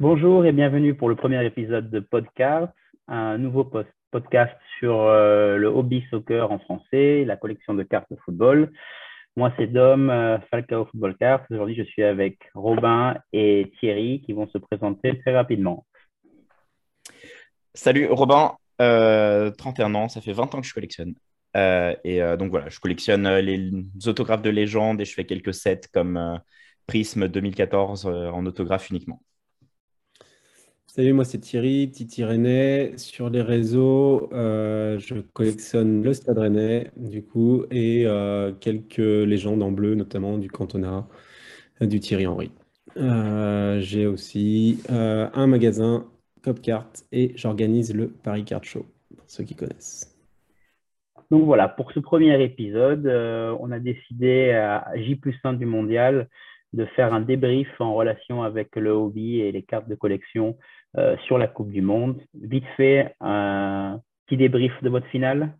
Bonjour et bienvenue pour le premier épisode de Podcast, un nouveau podcast sur euh, le hobby soccer en français, la collection de cartes de football. Moi, c'est Dom, euh, Falcao Football Cards. Aujourd'hui, je suis avec Robin et Thierry qui vont se présenter très rapidement. Salut Robin, 31 euh, ans, ça fait 20 ans que je collectionne. et donc voilà, je collectionne les autographes de légende et je fais quelques sets comme Prisme 2014 en autographe uniquement. Salut, moi c'est Thierry, Titi René. Sur les réseaux, euh, je collectionne le Stade Rennais, du coup, et euh, quelques légendes en bleu, notamment du Cantona, du Thierry Henry. Euh, j'ai aussi un magasin Copcart et j'organise le Paris Card Show, pour ceux qui connaissent. Donc voilà, pour ce premier épisode, on a décidé à J plus 1 du mondial de faire un débrief en relation avec le hobby et les cartes de collection euh, sur la Coupe du Monde. Vite fait, un petit débrief de votre finale.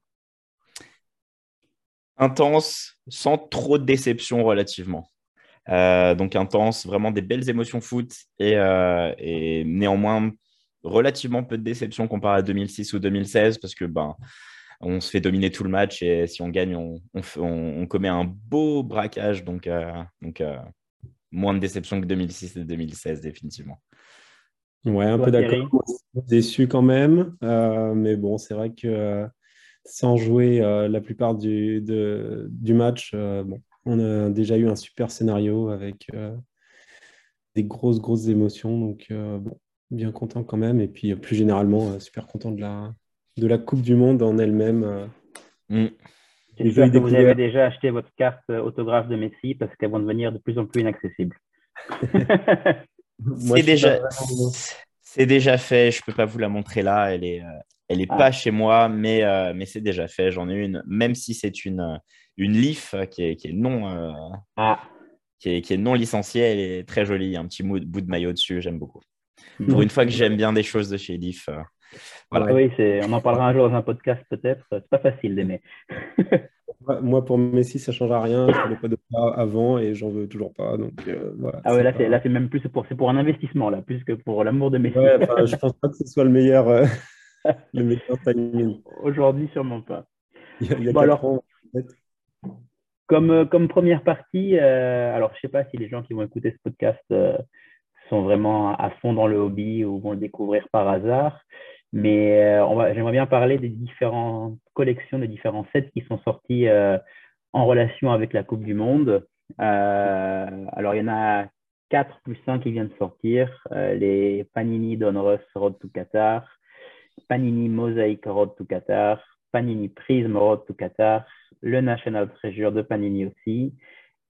Intense, sans trop de déception relativement. Euh, donc intense, vraiment des belles émotions foot et, euh, néanmoins relativement peu de déception comparé à 2006 ou 2016 parce que ben, on se fait dominer tout le match et si on gagne, on commet un beau braquage. Donc, donc moins de déception que 2006 et 2016, définitivement. Ouais, un peu d'accord. Déçu quand même. Euh, mais bon, c'est vrai que euh, sans jouer euh, la plupart du, du match, bon, on a déjà eu un super scénario avec des grosses, grosses émotions. Donc, bon, bien content quand même. Et puis, plus généralement, super content de la, de la Coupe du Monde en elle-même. Mm. J'espère que vous avez déjà acheté votre carte autographe de Messi parce qu'elles vont devenir de plus en plus inaccessibles. c'est déjà, c'est déjà fait. Je peux pas vous la montrer là. Elle est, euh, elle est ah. pas chez moi, mais, euh, mais c'est déjà fait. J'en ai une, même si c'est une, une Leaf qui est, qui est non, ah. qui, est, qui, est, non licenciée. Elle est très jolie. Un petit bout de maillot dessus. J'aime beaucoup. Pour une fois que j'aime bien des choses de chez Leaf. Voilà. Oui, on en parlera un jour dans un podcast peut-être. C'est pas facile d'aimer. Moi, pour Messi, ça ne changera rien. Je ne voulais pas de ça avant et j'en veux toujours pas. Donc, euh, voilà, ah ouais, là, c'est même plus pour, pour un investissement, là, plus que pour l'amour de Messi. Ouais, je pense pas que ce soit le meilleur, euh, le meilleur timing. Aujourd'hui, sûrement pas. Il y a, alors, comme, euh, comme première partie, alors je sais pas si les gens qui vont écouter ce podcast sont vraiment à fond dans le hobby ou vont le découvrir par hasard. Mais euh, j'aimerais bien parler des différentes collections, des différents sets qui sont sortis euh, en relation avec la Coupe du Monde. Euh, alors, il y en a 4 plus 5 qui viennent de sortir. les Panini Donruss Road to Qatar, Panini Mosaic Road to Qatar, Panini Prism Road to Qatar, le National Treasure de Panini aussi,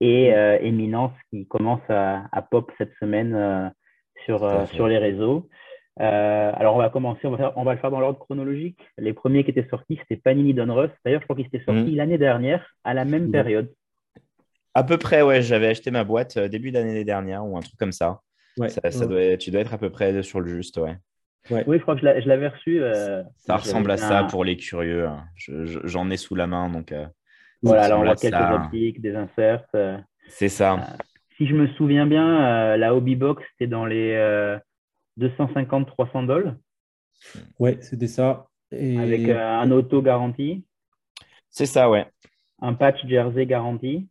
et Eminence qui commence à, à pop cette semaine sur, sur les réseaux. Euh, alors, on va commencer, on va, on va le faire dans l'ordre chronologique. Les premiers qui étaient sortis, c'était Panini Donruss. D'ailleurs, je crois qu'ils étaient sortis mm. l'année dernière, à la même période. À peu près, ouais. J'avais acheté ma boîte euh, début d'année dernière ou un truc comme ça. Ouais. ça, doit, tu dois être à peu près sur le juste, ouais. Oui, je crois que je l'avais reçu. Euh, ça ressemble à ça pour les curieux. Hein. J'en ai sous la main, donc. voilà, alors on a quelques optiques, des inserts. C'est ça. si je me souviens bien, la Hobby Box, c'était dans les 250-300 dollars. Ouais, c'était ça. Avec euh, un auto garanti. C'est ça, ouais. Un patch jersey garanti.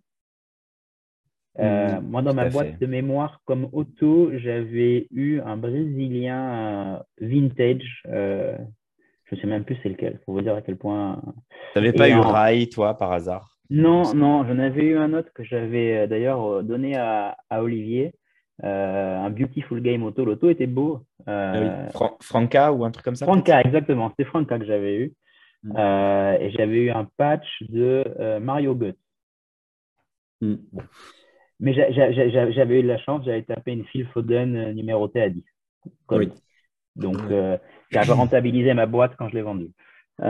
Euh, mm, moi, dans ma boîte de mémoire, comme auto, j'avais eu un Brésilien euh, vintage. je ne sais même plus c'est lequel, pour vous dire à quel point. Tu n'avais pas eu Rai, toi, par hasard? Non, non, j'en avais eu un autre que j'avais d'ailleurs donné à, à Olivier. Euh, un Beautiful Game Auto. L'auto était beau. Euh, ah Franca ou un truc comme ça Franca, exactement. C'était Franca que j'avais eu. Mm. Euh, et j'avais eu un patch de Mario Guts. Mm. Mais j'avais eu de la chance, j'avais tapé une Phil Foden numérotée à 10. Oui. Donc, j'avais rentabilisé ma boîte quand je l'ai vendue. vous,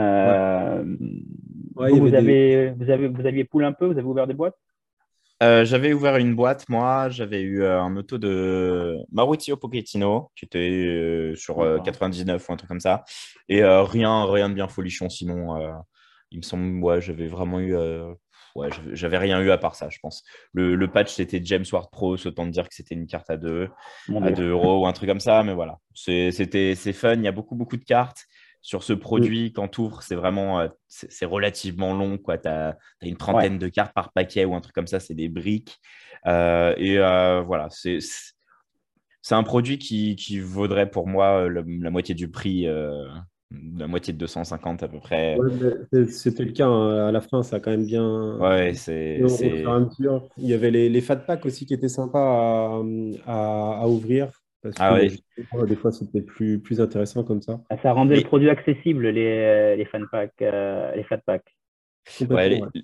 avez, vous, avez, vous aviez poule un peu Vous avez ouvert des boîtes? Euh, j'avais ouvert une boîte, moi. J'avais eu euh, un auto de Maurizio Pochettino, qui était euh, sur 99 ou un truc comme ça. Et rien, rien de bien folichon sinon. il me semble, ouais, j'avais vraiment eu ouais, j'avais rien eu à part ça, je pense. Le, le patch, c'était James Ward Pro, autant de dire que c'était une carte à 2 à 2 euros ou un truc comme ça, mais voilà. C'était fun, il y a beaucoup, beaucoup de cartes. Sur ce produit, quand tu ouvres, c'est vraiment euh, c'est relativement long. Tu as, une trentaine de cartes par paquet ou un truc comme ça, c'est des briques. Euh, et euh, voilà, c'est un produit qui, qui, vaudrait pour moi la moitié du prix la moitié de 250 à peu près. C'était le cas hein. à la fin, ça a quand même bien. Ouais, c'est. Il y avait les, les fat packs aussi qui étaient sympas à, à, ouvrir. Parce ah que des fois, c'était plus, plus intéressant comme ça. Ah, ça rendait le produit accessible, les, les, fan packs, euh, les packs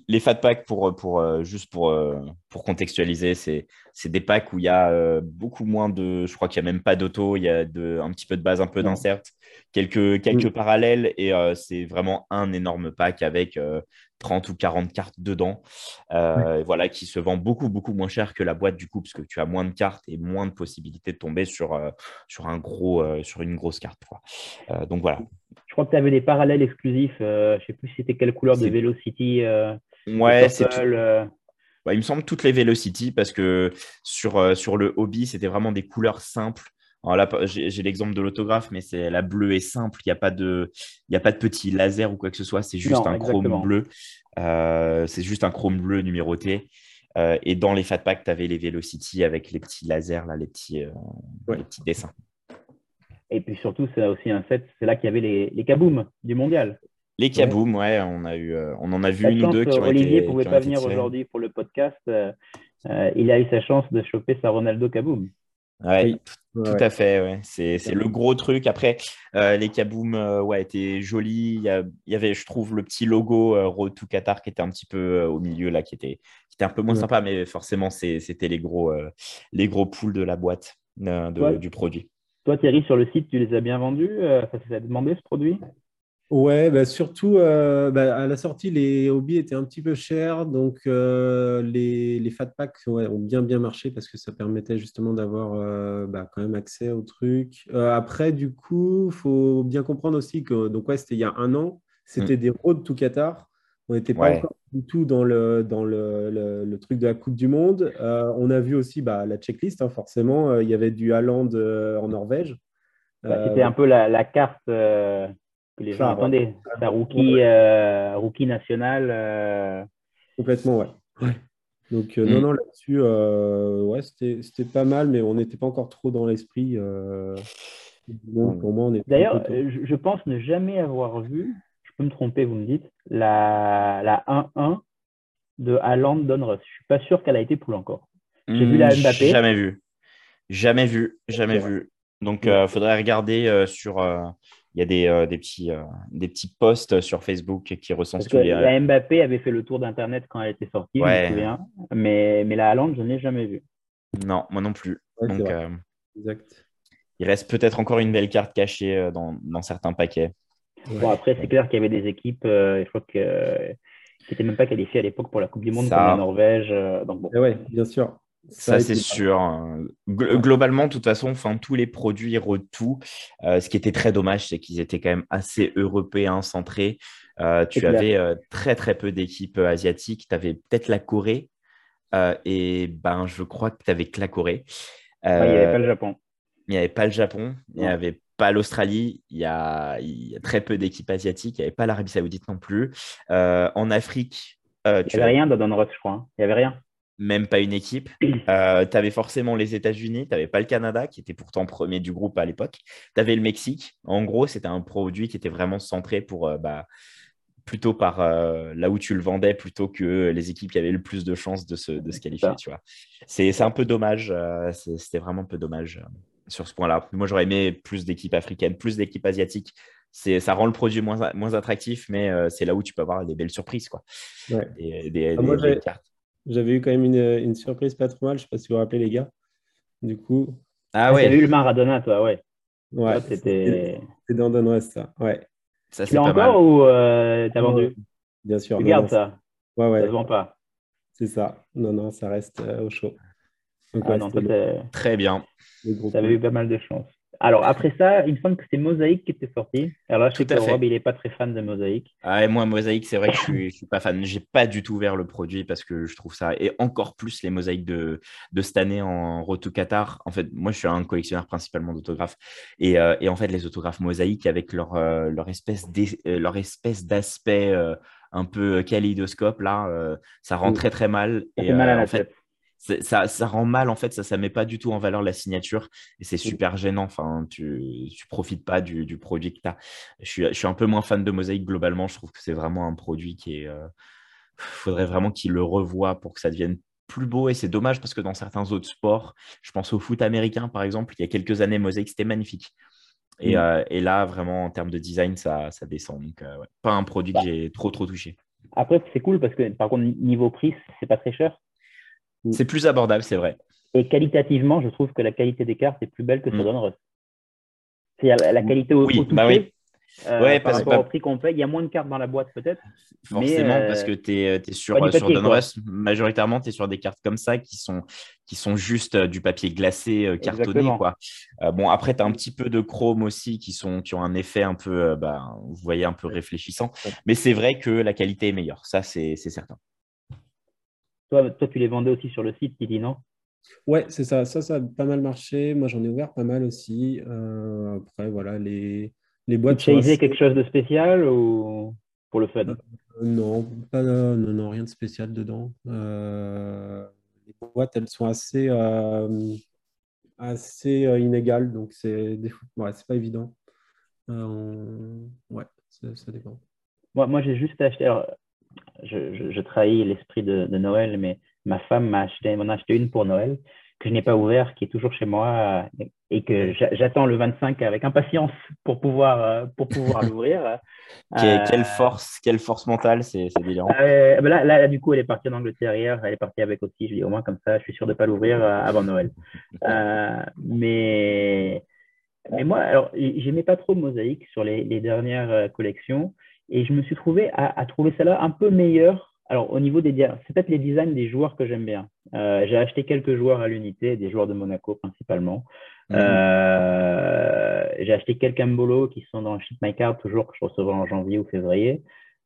les, fat packs, pour, pour, euh, juste pour, euh, pour contextualiser, c'est des packs où il y a euh, beaucoup moins de. Je crois qu'il n'y a même pas d'auto, il y a de, un petit peu de base, un peu d'insert, quelques, quelques mm. parallèles, et c'est vraiment un énorme pack avec 30 ou 40 cartes dedans, voilà, qui se vend beaucoup, beaucoup moins cher que la boîte du coup, parce que tu as moins de cartes et moins de possibilités de tomber sur, sur, un gros, sur une grosse carte. donc voilà. Je crois que tu avais des parallèles exclusifs. je ne sais plus si c'était quelle couleur de Velocity. ouais, c'est il me semble toutes les Velocity parce que sur, sur le hobby, c'était vraiment des couleurs simples. Alors là, j'ai l'exemple de l'autographe, mais c'est la bleue est simple. Il n'y a pas de, il a pas de petit laser ou quoi que ce soit. C'est juste un chrome bleu. Euh, c'est juste un chrome bleu numéroté. Euh, et dans les fat packs, tu avais les Velocity avec les petits lasers, là, les petits, euh, les petits dessins. Et puis surtout, c'est aussi un set. C'est là qu'il y avait les, les kaboom du mondial. Les kaboom, ouais, on a eu, on en a vu une ou deux qui ont Olivier ne pouvait pas venir aujourd'hui pour le podcast. il a eu sa chance de choper sa Ronaldo kaboom. oui. Tout à fait, ouais. C'est le gros truc. Après, euh, les Kaboom euh, ouais, étaient jolis. Il y, avait, je trouve, le petit logo euh, Road to Qatar qui était un petit peu au milieu, là, qui était, qui était un peu moins sympa, mais forcément, c'était les gros, les gros poules de la boîte du produit. Toi, Thierry, sur le site, tu les as bien vendus Ça s'est demandé ce produit? Ouais, bah surtout euh, bah, à la sortie, les hobbies étaient un petit peu chers, donc euh, les, les fat packs ont bien bien marché parce que ça permettait justement d'avoir euh, bah, quand même accès au truc. après, du coup, il faut bien comprendre aussi que donc ouais, c'était il y a un an, c'était mm. des road to Qatar. On n'était pas encore du tout dans le, dans le, le, truc de la Coupe du Monde. on a vu aussi bah, la checklist, hein, forcément. Il y avait du Haaland en Norvège. c'était un peu la, la carte que les gens attendaient. Rookie, euh, rookie national. Euh. Complètement, ouais. Donc, euh, non, mm. non, là-dessus, ouais, c'était pas mal, mais on n'était pas encore trop dans l'esprit. D'ailleurs, je, pense ne jamais avoir vu, je peux me tromper, vous me dites, la, la 1-1 de Haaland Donruss. Je suis pas sûr qu'elle a été poule encore. J'ai vu la mm, Mbappé. Jamais vu. Jamais vu. Jamais vu. Donc, il faudrait regarder sur il y a des, euh, des, petits, euh, des petits posts sur Facebook qui recensent tous les. La Mbappé avait fait le tour d'Internet quand elle était sortie, je me souviens. Mais, mais la Hollande, je n'ai jamais vu. Non, moi non plus. Donc, euh, exact. Il reste peut-être encore une belle carte cachée dans, dans certains paquets. Bon, après, c'est clair qu'il y avait des équipes, je crois que qui n'étaient même pas qualifiées à l'époque pour la Coupe du Monde, comme la Norvège. donc bon. Eh oui, bien sûr. Ça, c'est sûr. Hein. Globalement, de toute façon, enfin, tous les produits tout. Euh, ce qui était très dommage, c'est qu'ils étaient quand même assez européens centrés. Euh, tu avais euh, très très peu d'équipes asiatiques. Tu avais peut-être la Corée. et ben, je crois que tu avais que la Corée. il n'y avait pas le Japon. Il n'y avait pas le Japon. Il n'y avait pas l'Australie. Il, y a très peu d'équipes asiatiques. Il n'y avait pas l'Arabie Saoudite non plus. en Afrique. il n'y avait rien dans Donruss, je crois. Hein. Il n'y avait rien même pas une équipe. Euh, tu avais forcément les États-Unis, tu n'avais pas le Canada, qui était pourtant premier du groupe à l'époque. Tu avais le Mexique. En gros, c'était un produit qui était vraiment centré pour euh, bah, plutôt par euh, là où tu le vendais, plutôt que les équipes qui avaient le plus de chances de se, de se qualifier. Tu vois. C'est, un peu dommage. c'était vraiment un peu dommage sur ce point-là. Moi, j'aurais aimé plus d'équipes africaines, plus d'équipes asiatiques. C'est, ça rend le produit moins, moins attractif, mais c'est là où tu peux avoir des belles surprises. Quoi. Des, ah, cartes. J'avais eu quand même une, surprise pas trop mal. Je ne sais pas si vous vous rappelez, les gars. Du coup. Ah ouais. T'as vu le Maradona, toi, ouais. Ouais. C'était dans Donruss, ça. Ouais. Ça, tu l'as encore ou euh, t'as vendu? Bien sûr. Regarde ça? Ouais, ouais. Ça se vend pas? C'est ça. Non, non, ça reste euh, au chaud. Donc, ah, non, toi, très bien. Tu avais eu pas mal de chance. Alors, après ça, il me semble que c'est Mosaïque qui était sorti. Alors là, je sais que Rob, il n'est pas très fan de Mosaïque. Ah, et moi, Mosaïque, c'est vrai que je ne suis, suis, pas fan. Je n'ai pas du tout ouvert le produit parce que je trouve ça, et encore plus les mosaïques de, de cette année en Road to Qatar. En fait, moi, je suis un collectionneur principalement d'autographes. Et, euh, et, en fait, les autographes mosaïques avec leur, euh, leur espèce d'aspect un peu kaléidoscope, là, ça rend très, très mal. Ça et, fait mal à la en fait, ça, ça, rend mal en fait, ça ne met pas du tout en valeur la signature et c'est super gênant. Enfin, tu ne profites pas du, du produit que tu as. Je suis, je suis, un peu moins fan de Mosaïque globalement. Je trouve que c'est vraiment un produit qui est. Euh, faudrait vraiment qu'il le revoie pour que ça devienne plus beau et c'est dommage parce que dans certains autres sports, je pense au foot américain par exemple, il y a quelques années, Mosaïque c'était magnifique. Et, mm. euh, et, là, vraiment, en termes de design, ça, ça descend. Donc, euh, pas un produit que j'ai trop, trop touché. Après, c'est cool parce que, par contre, niveau prix, c'est pas très cher. C'est plus abordable, c'est vrai. Et qualitativement, je trouve que la qualité des cartes est plus belle que sur mm. C'est la, qualité au, oui, bah oui. Euh, par rapport au prix qu'on paye, il y a moins de cartes dans la boîte peut-être. Forcément, parce que tu es, sur, sur Donruss, majoritairement, tu es sur des cartes comme ça qui sont, qui sont juste euh, du papier glacé euh, cartonné. Quoi. bon, après, tu as un petit peu de chrome aussi qui, sont, qui ont un effet un peu, bah, vous voyez, un peu réfléchissant. Mais c'est vrai que la qualité est meilleure, ça c'est certain. Toi, toi, tu les vendais aussi sur le site, dit non? Ouais, c'est ça. Ça, ça a pas mal marché. Moi, j'en ai ouvert pas mal aussi. après, voilà, les les boîtes. Tu as quelque chose de spécial ou pour le fun? Euh, non, pas, non, non, rien de spécial dedans. Euh, les boîtes, elles sont assez, euh, assez inégales, donc c'est ouais, pas évident. ouais, ça, dépend. Moi, moi j'ai juste acheté. Alors, je, je, je trahis l'esprit de, de, Noël, mais ma femme m'a acheté, m'en a acheté une pour Noël que je n'ai pas ouvert, qui est toujours chez moi et que j'attends le 25 avec impatience pour pouvoir, euh, pour pouvoir l'ouvrir. quelle, euh, force, quelle force mentale, c'est. Euh, ben là, là, du coup, elle est partie en Angleterre hier, elle est partie avec aussi. Je dis au moins comme ça, je suis sûr de ne pas l'ouvrir avant Noël. mais, mais moi, alors, j'aimais pas trop Mosaïque sur les, les, dernières collections et je me suis trouvé à, à trouver celle-là un peu meilleure alors, au niveau des c'est peut-être les designs des joueurs que j'aime bien. Euh, j'ai acheté quelques joueurs à l'unité, des joueurs de Monaco principalement. Mhm. Euh, j'ai acheté quelques Mbolo qui sont dans Ship My Card, toujours que je recevrai en janvier ou février.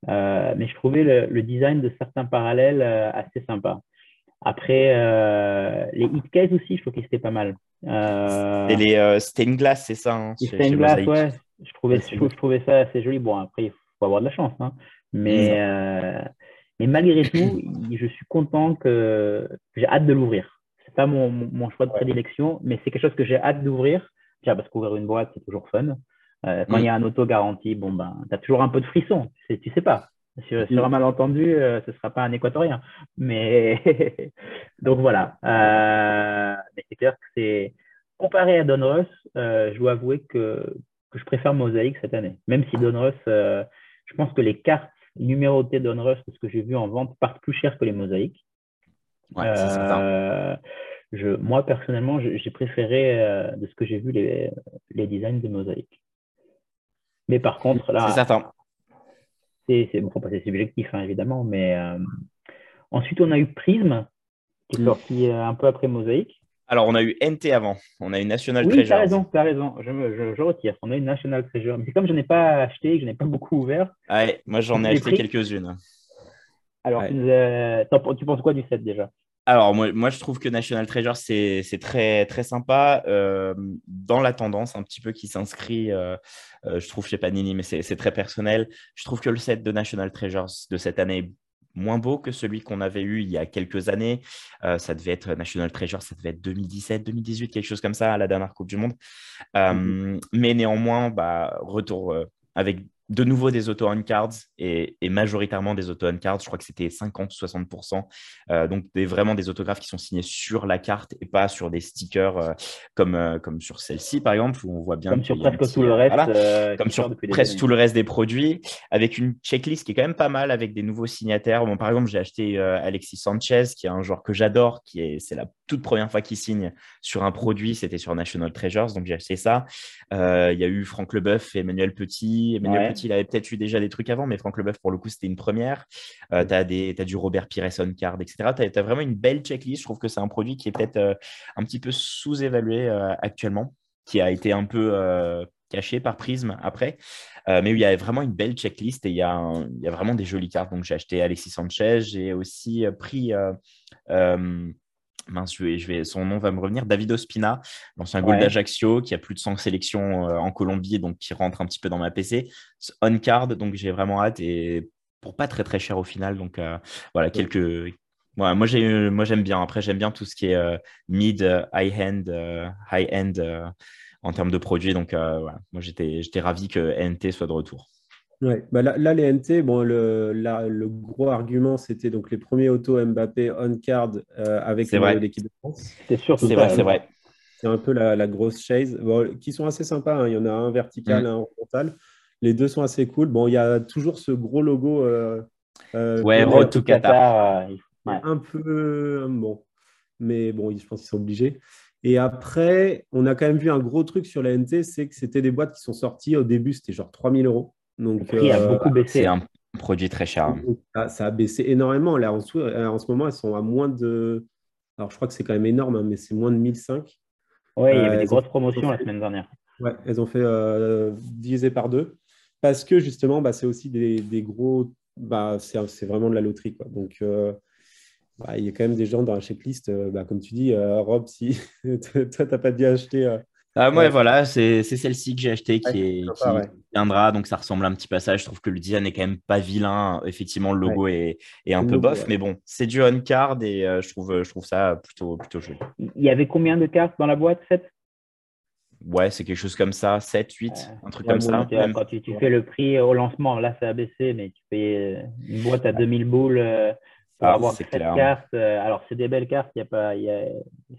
Euh, mais je trouvais le, design de certains parallèles assez sympa. Après, les hit cases aussi, je trouve qu'ils étaient pas mal. C'était les stained glass, c'est ça hein, Stained glass, ouais. Je trouvais, je, trouvais ça assez joli. Bon, après, il faut avoir de la chance. Hein. Mais, mais malgré tout, je suis content que j'ai hâte de l'ouvrir. C'est pas mon, mon, choix de prédilection, mais c'est quelque chose que j'ai hâte d'ouvrir. Parce qu'ouvrir une boîte, c'est toujours fun. Euh, quand il y a un auto garantie, bon ben, tu as toujours un peu de frisson. Tu sais, tu sais pas. Sur, sur un malentendu, euh, ce ne sera pas un équatorien. Mais donc voilà. Euh, mais c'est clair que c'est comparé à Donruss, je dois avouer que, que je préfère Mosaïque cette année. Même si Donruss, je pense que les cartes numérotées d'Onrush, ce que j'ai vu en vente, partent plus cher que les mosaïques. Euh, je, moi, personnellement, j'ai préféré, euh, de ce que j'ai vu, les, les, designs de mosaïques. Mais par contre, là. C'est certain. C'est bon, c'est subjectif, hein, évidemment. Mais euh, ensuite, on a eu Prism, qui est mm. sorti un peu après Mosaïque. Alors, on a eu NT avant. On a eu National oui, Treasure. Tu as raison, tu as raison. Je, je, retire. On a eu National Treasure. Mais comme je n'ai pas acheté, que je n'ai pas beaucoup ouvert. Ouais, moi, j'en ai acheté quelques-unes. Alors, euh, tu penses quoi du set déjà? Alors, moi, moi, je trouve que National Treasure, c'est très, très sympa. Euh, dans la tendance, un petit peu qui s'inscrit, euh, je trouve chez Panini, mais c'est très personnel. Je trouve que le set de National Treasures de cette année moins beau que celui qu'on avait eu il y a quelques années. Euh, ça devait être National Treasure, ça devait être 2017, 2018, quelque chose comme ça, à la dernière Coupe du Monde. Mmh mais néanmoins, bah, retour euh, avec de nouveau des auto on cards et, majoritairement des auto on cards. Je crois que c'était 50-60%. Euh, donc des, vraiment des autographes qui sont signés sur la carte et pas sur des stickers euh, comme, euh, comme sur celle-ci par exemple où on voit bien. Comme sur presque tout le reste. comme sur presque tout le reste des produits avec une checklist qui est quand même pas mal avec des nouveaux signataires. Bon, par exemple, j'ai acheté Alexis Sanchez qui est un joueur que j'adore, qui est c'est la toute première fois qu'il signe sur un produit, c'était sur National Treasures, donc j'ai acheté ça. Il y a eu Franck Leboeuf et Emmanuel Petit. Il avait peut-être eu déjà des trucs avant, mais Franck Leboeuf, pour le coup, c'était une première. Euh, tu as, du Robert Pires on card, etc. Tu as, vraiment une belle checklist. Je trouve que c'est un produit qui est peut-être euh, un petit peu sous-évalué euh, actuellement. qui a été un peu caché par Prism après. mais il y a vraiment une belle checklist et il y a, il y a vraiment des jolies cartes. Donc j'ai acheté Alexis Sanchez, j'ai aussi pris mince, je vais, son nom va me revenir, David Ospina, l'ancien goal d'Ajaccio, qui a plus de 100 sélections en Colombie, donc qui rentre un petit peu dans ma PC. On card, donc j'ai vraiment hâte et pour pas très très cher au final. Donc voilà, quelques, moi, j'aime bien. Après, j'aime bien tout ce qui est euh, mid, euh, high-end, euh, high-end en termes de produits. Donc, voilà. moi, j'étais ravi que NT soit de retour. Ouais, bah là, les NT, bon, le, le gros argument, c'était donc les premiers autos Mbappé on-card avec l'équipe de France. C'est sûr, c'est vrai, c'est vrai. C'est un peu la, grosse chase, qui sont assez sympas. Hein. Il y en a un vertical, mm. un horizontal. Les deux sont assez cool. Bon, il y a toujours ce gros logo. ouais, Road to Qatar. Un peu bon, mais bon, je pense qu'ils sont obligés. Et après, on a quand même vu un gros truc sur la NT, c'est que c'était des boîtes qui sont sorties. Au début, c'était genre 3000 euros. Donc, le a beaucoup baissé. C'est un produit très cher. Ça, a baissé énormément. Là, en, euh, en, ce moment, elles sont à moins de. Alors, je crois que c'est quand même énorme, hein, mais c'est moins de 1005. Oui, il y avait euh, des grosses promotions la semaine dernière. Ouais, elles ont fait euh, diviser par deux. Parce que justement, bah, c'est aussi des, des gros. Bah, c'est vraiment de la loterie. Quoi. Donc, bah, il y a quand même des gens dans la checklist, euh, bah, comme tu dis, euh, Rob, si toi, tu n'as pas dû acheter. Euh, ah, ouais, voilà, c'est celle-ci que j'ai acheté qui, viendra. Donc, ça ressemble un petit passage. Je trouve que le design n'est quand même pas vilain. Effectivement, le logo est, est, un peu bof, mais bon, c'est du on-card et je, trouve, je trouve ça plutôt, plutôt joli. Il y avait combien de cartes dans la boîte 7 Ouais, c'est quelque chose comme ça, 7, 8, un truc comme ça. Quand tu, tu, fais le prix au lancement, là, ça a baissé, mais tu payes une boîte à 2000 boules pour ah, avoir cette carte. Euh, alors, c'est des belles cartes, y a pas,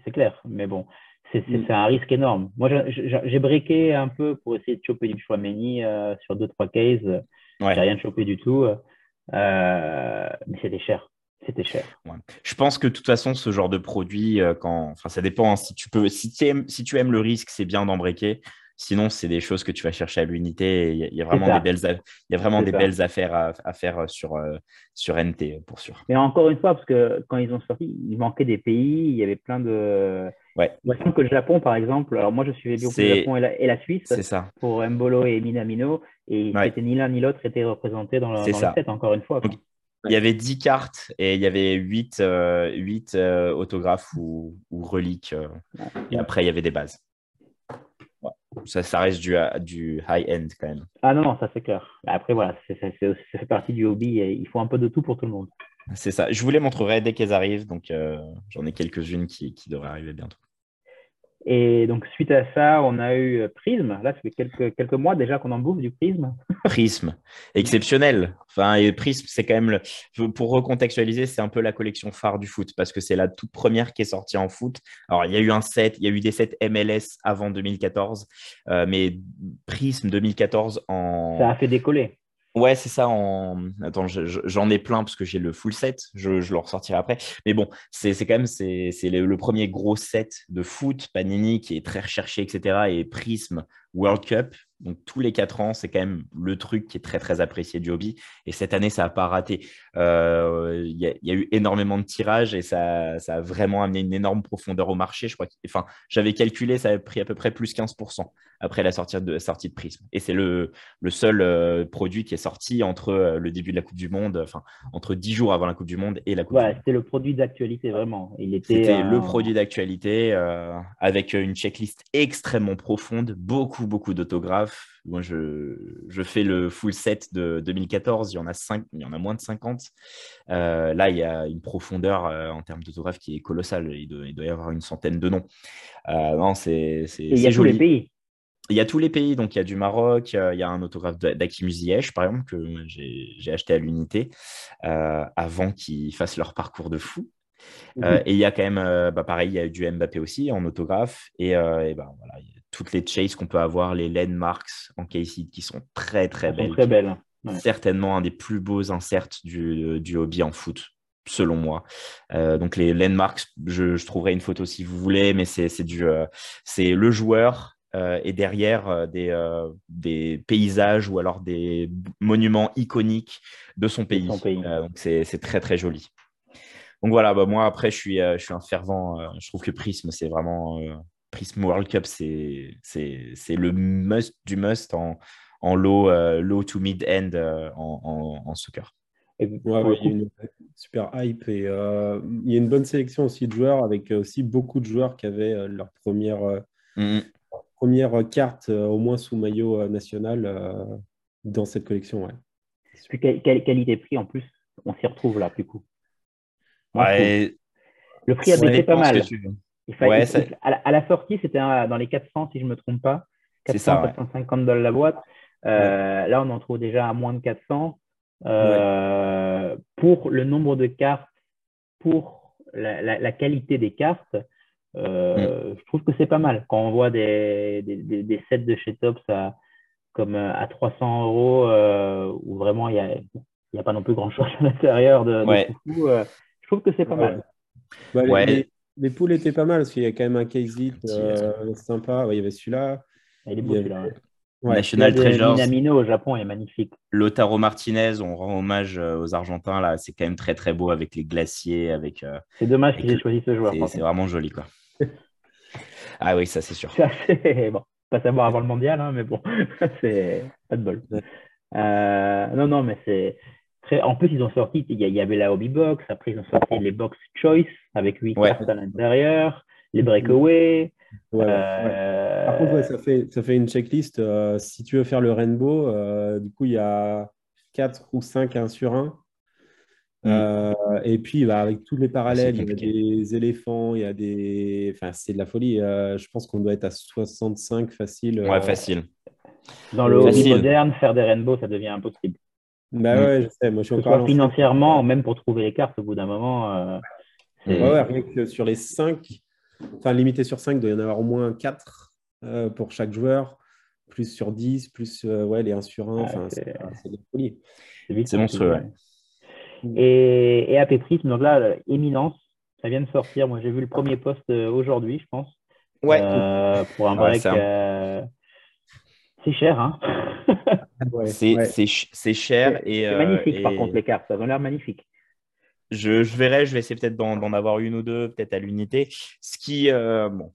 c'est clair, mais bon, c'est mm. un risque énorme. Moi, j'ai briqué un peu pour essayer de choper du Chouameni euh, sur 2-3 cases. Ouais. J'ai rien chopé du tout, euh, mais c'était cher. C'était cher. Je pense que de toute façon, ce genre de produit, quand, enfin, ça dépend. Hein, si tu peux, si aimes, si tu aimes le risque, c'est bien d'embriquer. Sinon, c'est des choses que tu vas chercher à l'unité. Il y, a vraiment des belles, il y a vraiment des belles affaires à, faire sur, euh, sur NT, pour sûr. Mais encore une fois, parce que quand ils ont sorti, il manquait des pays, il y avait plein de. Ouais. Moi, je que le Japon, par exemple, alors moi, je suivais beaucoup le Japon et la, Suisse ça. pour Mbolo et Minamino, et ni l'un ni l'autre étaient représentés dans, le, set, encore une fois. il y avait 10 cartes et il y avait 8, euh, euh, autographes ou, ou reliques. et après, il y avait des bases ouais. Ça, ça reste du, du high-end quand même. Ah non, non ça c'est clair. Après, voilà, ça fait partie du hobby et il faut un peu de tout pour tout le monde. C'est ça. Je vous les montrerai dès qu'elles arrivent. Donc, euh, j'en ai quelques-unes qui, qui devraient arriver bientôt. Et donc, suite à ça, on a eu euh, Prism. Là, ça fait quelques, quelques mois déjà qu'on en bouffe du Prism. Prism, exceptionnel. Enfin, et Prism, c'est quand même, le... pour recontextualiser, c'est un peu la collection phare du foot parce que c'est la toute première qui est sortie en foot. Alors, il y a eu un set, il y a eu des sets MLS avant 2014, euh, mais Prism 2014 en. Ça a fait décoller. Ouais, c'est ça. En... Attends, j'en ai plein parce que j'ai le full set. Je, le ressortirai après. Mais bon, c'est quand même c'est le, premier gros set de foot Panini qui est très recherché, etc. Et Prism World Cup. Donc tous les quatre ans, c'est quand même le truc qui est très très apprécié du hobby. Et cette année, ça n'a pas raté. Euh, il y, a eu énormément de tirages et ça, a vraiment amené une énorme profondeur au marché. Je crois j'avais calculé, ça a pris à peu près plus 15% après la sortie de, sortie de Prism. Et c'est le, le, seul euh, produit qui est sorti entre euh, le début de la Coupe du Monde, enfin entre 10 jours avant la Coupe du Monde et la Coupe ouais, C'était le produit d'actualité vraiment. C'était le produit d'actualité avec une checklist extrêmement profonde, beaucoup beaucoup d'autographes. Moi, je, je, fais le full set de 2014. Il y en a, cinq, il y en a moins de 50. Euh, là, il y a une profondeur euh, en termes d'autographes qui est colossale. Il doit, il doit, y avoir une centaine de noms. Euh, non, c'est, il y a tous les pays. Il y a tous les pays. Donc, il y a du Maroc. Il y a un autographe d'Akim Ziyech, par exemple, que j'ai acheté à l'unité avant qu'ils fassent leur parcours de fou. Mhm. et il y a quand même, bah, pareil, il y a du Mbappé aussi en autographe. Et, et ben, voilà, toutes les chases qu'on peut avoir, les landmarks en KC qui sont très très belles. Très belles. Certainement un des plus beaux inserts du, du hobby en foot, selon moi. Euh, donc les landmarks, je, je, trouverai une photo si vous voulez, mais c'est du, euh, c'est le joueur euh, et derrière des, des paysages ou alors des monuments iconiques de son pays. donc c'est très très joli. Donc voilà, bah moi après je suis, je suis un fervent. je trouve que Prism c'est vraiment Prism World Cup, c'est le must du must en, en low, low to mid-end en, en, soccer. il y a une super hype et il y a une bonne sélection aussi de joueurs avec aussi beaucoup de joueurs qui avaient leur première, mm-hmm. Première carte au moins sous maillot national dans cette collection. Ouais. qualité-prix en plus, on s'y retrouve là, du coup. Le prix a baissé pas mal. à, la, sortie, c'était dans les 400, si je ne me trompe pas. 400, 450 dollars la boîte. Euh, là, on en trouve déjà à moins de 400. Euh, pour le nombre de cartes, pour la, qualité des cartes, euh, mm. je trouve que c'est pas mal. Quand on voit des, des, sets de chez Tops à, comme à 300 euros, où vraiment il n'y a, y a pas non plus grand-chose à l'intérieur de, je trouve que c'est pas mal. Bah, les, poules étaient pas mal parce qu'il y a quand même un case euh, sympa. il y avait celui-là. Ah, il est beau celui-là. National Treasures. Minamino au Japon est magnifique. Lotaro Martinez, on rend hommage euh, aux Argentins là. C'est quand même très très beau avec les glaciers, avec. Euh, c'est dommage qu'ils aient choisi ce joueur. C'est vraiment joli quoi. Ah oui, ça c'est sûr. bon, pas savoir avant le mondial, hein, mais bon, c'est pas de bol. non non, mais c'est en plus, ils ont sorti, il y, avait la Hobby Box, après ils ont sorti les Box Choice avec 8 cartes à l'intérieur, les Breakaway. Euh, Par contre, ça, fait, ça fait une checklist. Euh, si tu veux faire le Rainbow, euh, du coup, il y a 4 ou 5 1 sur 1. Mm. et puis, bah, avec tous les parallèles, il y a des éléphants, il y a des. Enfin, c'est de la folie. je pense qu'on doit être à 65 facile. Ouais, facile. Dans le hobby moderne, faire des rainbows, ça devient impossible. Bah mm. ouais, je sais. Moi, je suis encore. Financièrement, même pour trouver les cartes, au bout d'un moment. Euh, ouais, rien que sur les 5, enfin, limité sur 5, il doit y en avoir au moins 4 euh, pour chaque joueur, plus sur 10, plus euh, ouais, les 1 sur 1. Enfin, c'est des folies. C'est monstrueux, ouais. Et, et AP Prism, donc là, Éminence, ça vient de sortir. Moi, j'ai vu le premier post aujourd'hui, je pense. Ouais. pour un break. C'est cher, hein C'est cher. et C'est magnifique, euh, par contre, les cartes. Ça a l'air magnifique. Je, je, verrai, je vais essayer peut-être d'en avoir une ou deux, peut-être à l'unité. Ce qui, euh, bon,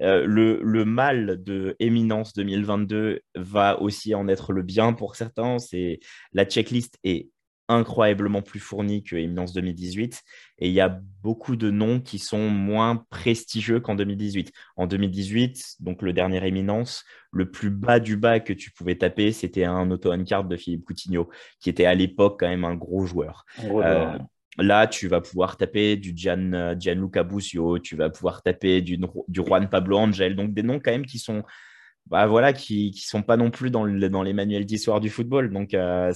euh, le, le, mal de Éminence 2022 va aussi en être le bien pour certains. C'est la checklist est incroyablement plus fourni que Eminence 2018 et il y a beaucoup de noms qui sont moins prestigieux qu'en 2018. En 2018, donc le dernier Éminence, le plus bas du bas que tu pouvais taper, c'était un auto card de Philippe Coutinho, qui était à l'époque quand même un gros joueur. Euh, là, tu vas pouvoir taper du Gian, Gianluca Busio, tu vas pouvoir taper du, du Juan Pablo Angel, donc des noms quand même qui sont bah voilà, qui ne sont pas non plus dans, dans les manuels d'histoire du football. Donc, euh,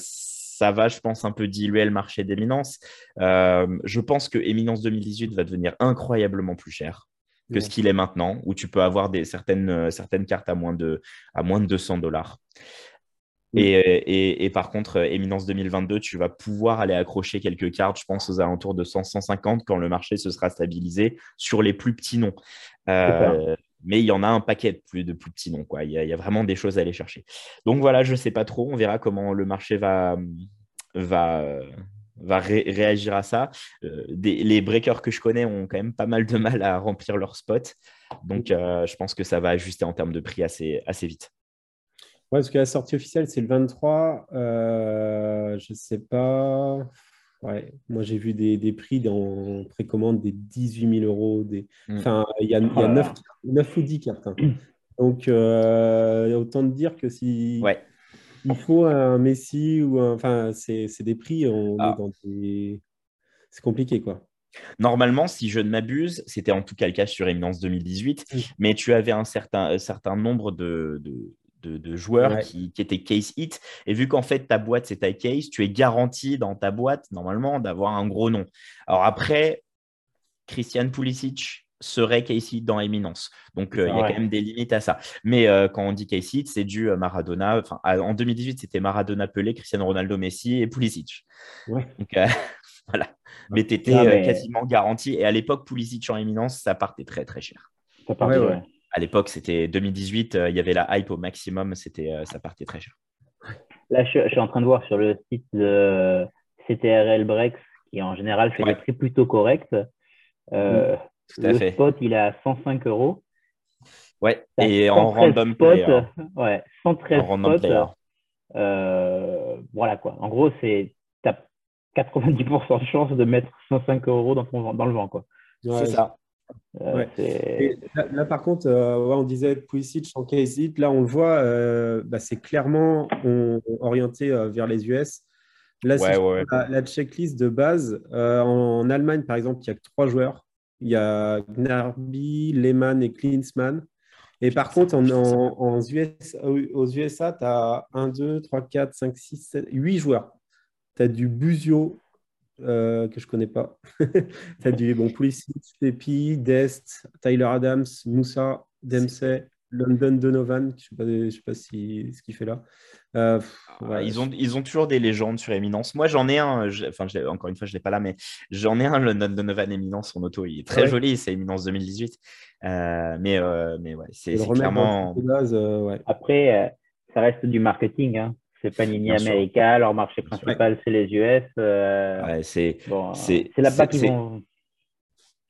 ça va, je pense, un peu diluer le marché d'éminence. Euh, je pense que Éminence 2018 va devenir incroyablement plus cher que ce qu'il est maintenant, où tu peux avoir des, certaines, euh, certaines cartes à moins de, à moins de 200 dollars. Et, et, par contre, Éminence 2022, tu vas pouvoir aller accrocher quelques cartes, je pense, aux alentours de 100-150 quand le marché se sera stabilisé sur les plus petits noms. Euh, mais il y en a un paquet de plus, de plus petits noms. Quoi. Il, y a, vraiment des choses à aller chercher. Donc voilà, je ne sais pas trop. On verra comment le marché va, va, va réagir à ça. Euh, les breakers que je connais ont quand même pas mal de mal à remplir leur spot. Donc euh, je pense que ça va ajuster en termes de prix assez, assez vite. Ouais, parce que la sortie officielle, c'est le 23. Euh, je ne sais pas. Ouais, moi j'ai vu des, des, prix dans précommande des 18 000 euros. Des... Mm. Enfin, il y a, y a 9, 9, ou 10 cartes. Hein. Donc, euh, autant de dire que si ouais. il faut un Messi ou un. Enfin, c'est des prix, on ah. est dans des. C'est compliqué, quoi. Normalement, si je ne m'abuse, c'était en tout cas le cas sur Eminence 2018, mais tu avais un certain, un certain nombre de, de, de, joueurs qui, étaient case hit. Et vu qu'en fait, ta boîte, c'est ta case, tu es garanti dans ta boîte, normalement, d'avoir un gros nom. Alors après, Christian Pulisic serait case hit dans Eminence. Donc, euh, il y a quand même des limites à ça. Mais euh, quand on dit case hit, c'est du euh, Maradona. Enfin, en 2018, c'était Maradona, Pelé, Cristiano Ronaldo, Messi et Pulisic. Donc, voilà. Mais tu étais quasiment garanti. Et à l'époque, Pulisic en Eminence, ça partait très, très cher. Ça partait, ouais à l'époque, c'était 2018, euh, il y avait la hype au maximum, c'était, euh, ça partait très cher. Là, je, suis en train de voir sur le site de CTRL Breaks, qui en général fait des prix plutôt corrects. Euh, le spot, il est à 105 euros. Ouais, et en random player. Ouais, 113 spots. Euh, voilà quoi. En gros, c'est tu as 90% de chance de mettre 105 euros dans, ton, dans le vent. quoi. c'est ça. Euh, là, par contre, euh, on disait Pulisic en. Là, on le voit, bah, c'est clairement orienté vers les US. Là, La, checklist de base, en, Allemagne, par exemple, il n'y a que trois joueurs. Il y a Gnarby, Lehmann et Klinsmann. Et par contre, en, en, US, aux USA, tu as 1, 2, 3, 4, 5, 6, 7, 8 joueurs. Tu as du Buzio, euh, que je ne connais pas. tu as du bon, Pulisic, Pepi, Dest, Tyler Adams, Moussa, Dempsey, London Donovan, je ne sais, pas, si, ce qu'il fait là. Euh, ah, ils, ont, ils ont toujours des légendes sur Éminence. Moi, j'en ai un, enfin, encore une fois, je ne l'ai pas là, mais j'en ai un, London Donovan Éminence en auto. Il est très joli, c'est Éminence 2018. Euh, mais, mais ouais, c'est clairement. Après, ça reste du marketing. Hein. C'est Panini America, leur marché principal, c'est les US. Euh, c'est là-bas qu'ils vont.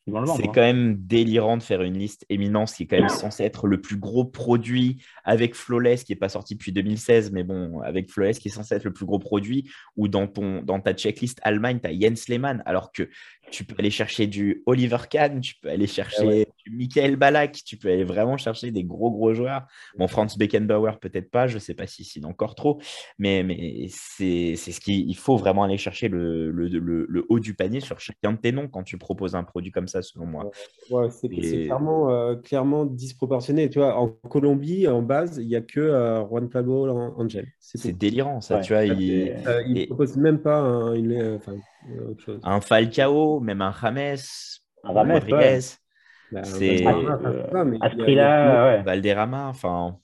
C'est hein. quand même délirant de faire une liste éminence qui est quand même censé être le plus gros produit avec Flawless qui n'est pas sorti depuis 2016, mais bon, avec Flawless qui est censé être le plus gros produit, ou dans, ton, dans ta checklist Allemagne, tu as Jens Lehmann, alors que tu peux aller chercher du Oliver Kahn, tu peux aller chercher du Michael Balak, tu peux aller vraiment chercher des gros gros joueurs. Bon, Franz Beckenbauer, peut-être pas, je ne sais pas si c'est encore trop, mais, mais c'est ce qu'il faut vraiment aller chercher le, le, le, haut du panier sur chacun de tes noms quand tu proposes un produit comme ça, selon moi. Ouais, c'est clairement, euh, clairement disproportionné. Tu vois, en Colombie, en base, il n'y a que euh, Juan Pablo Angel. C'est délirant, ça. tu vois, il ne euh, propose même pas un, un Falcao, même un James, un Rodriguez. Bah, c'est Valderrama, enfin.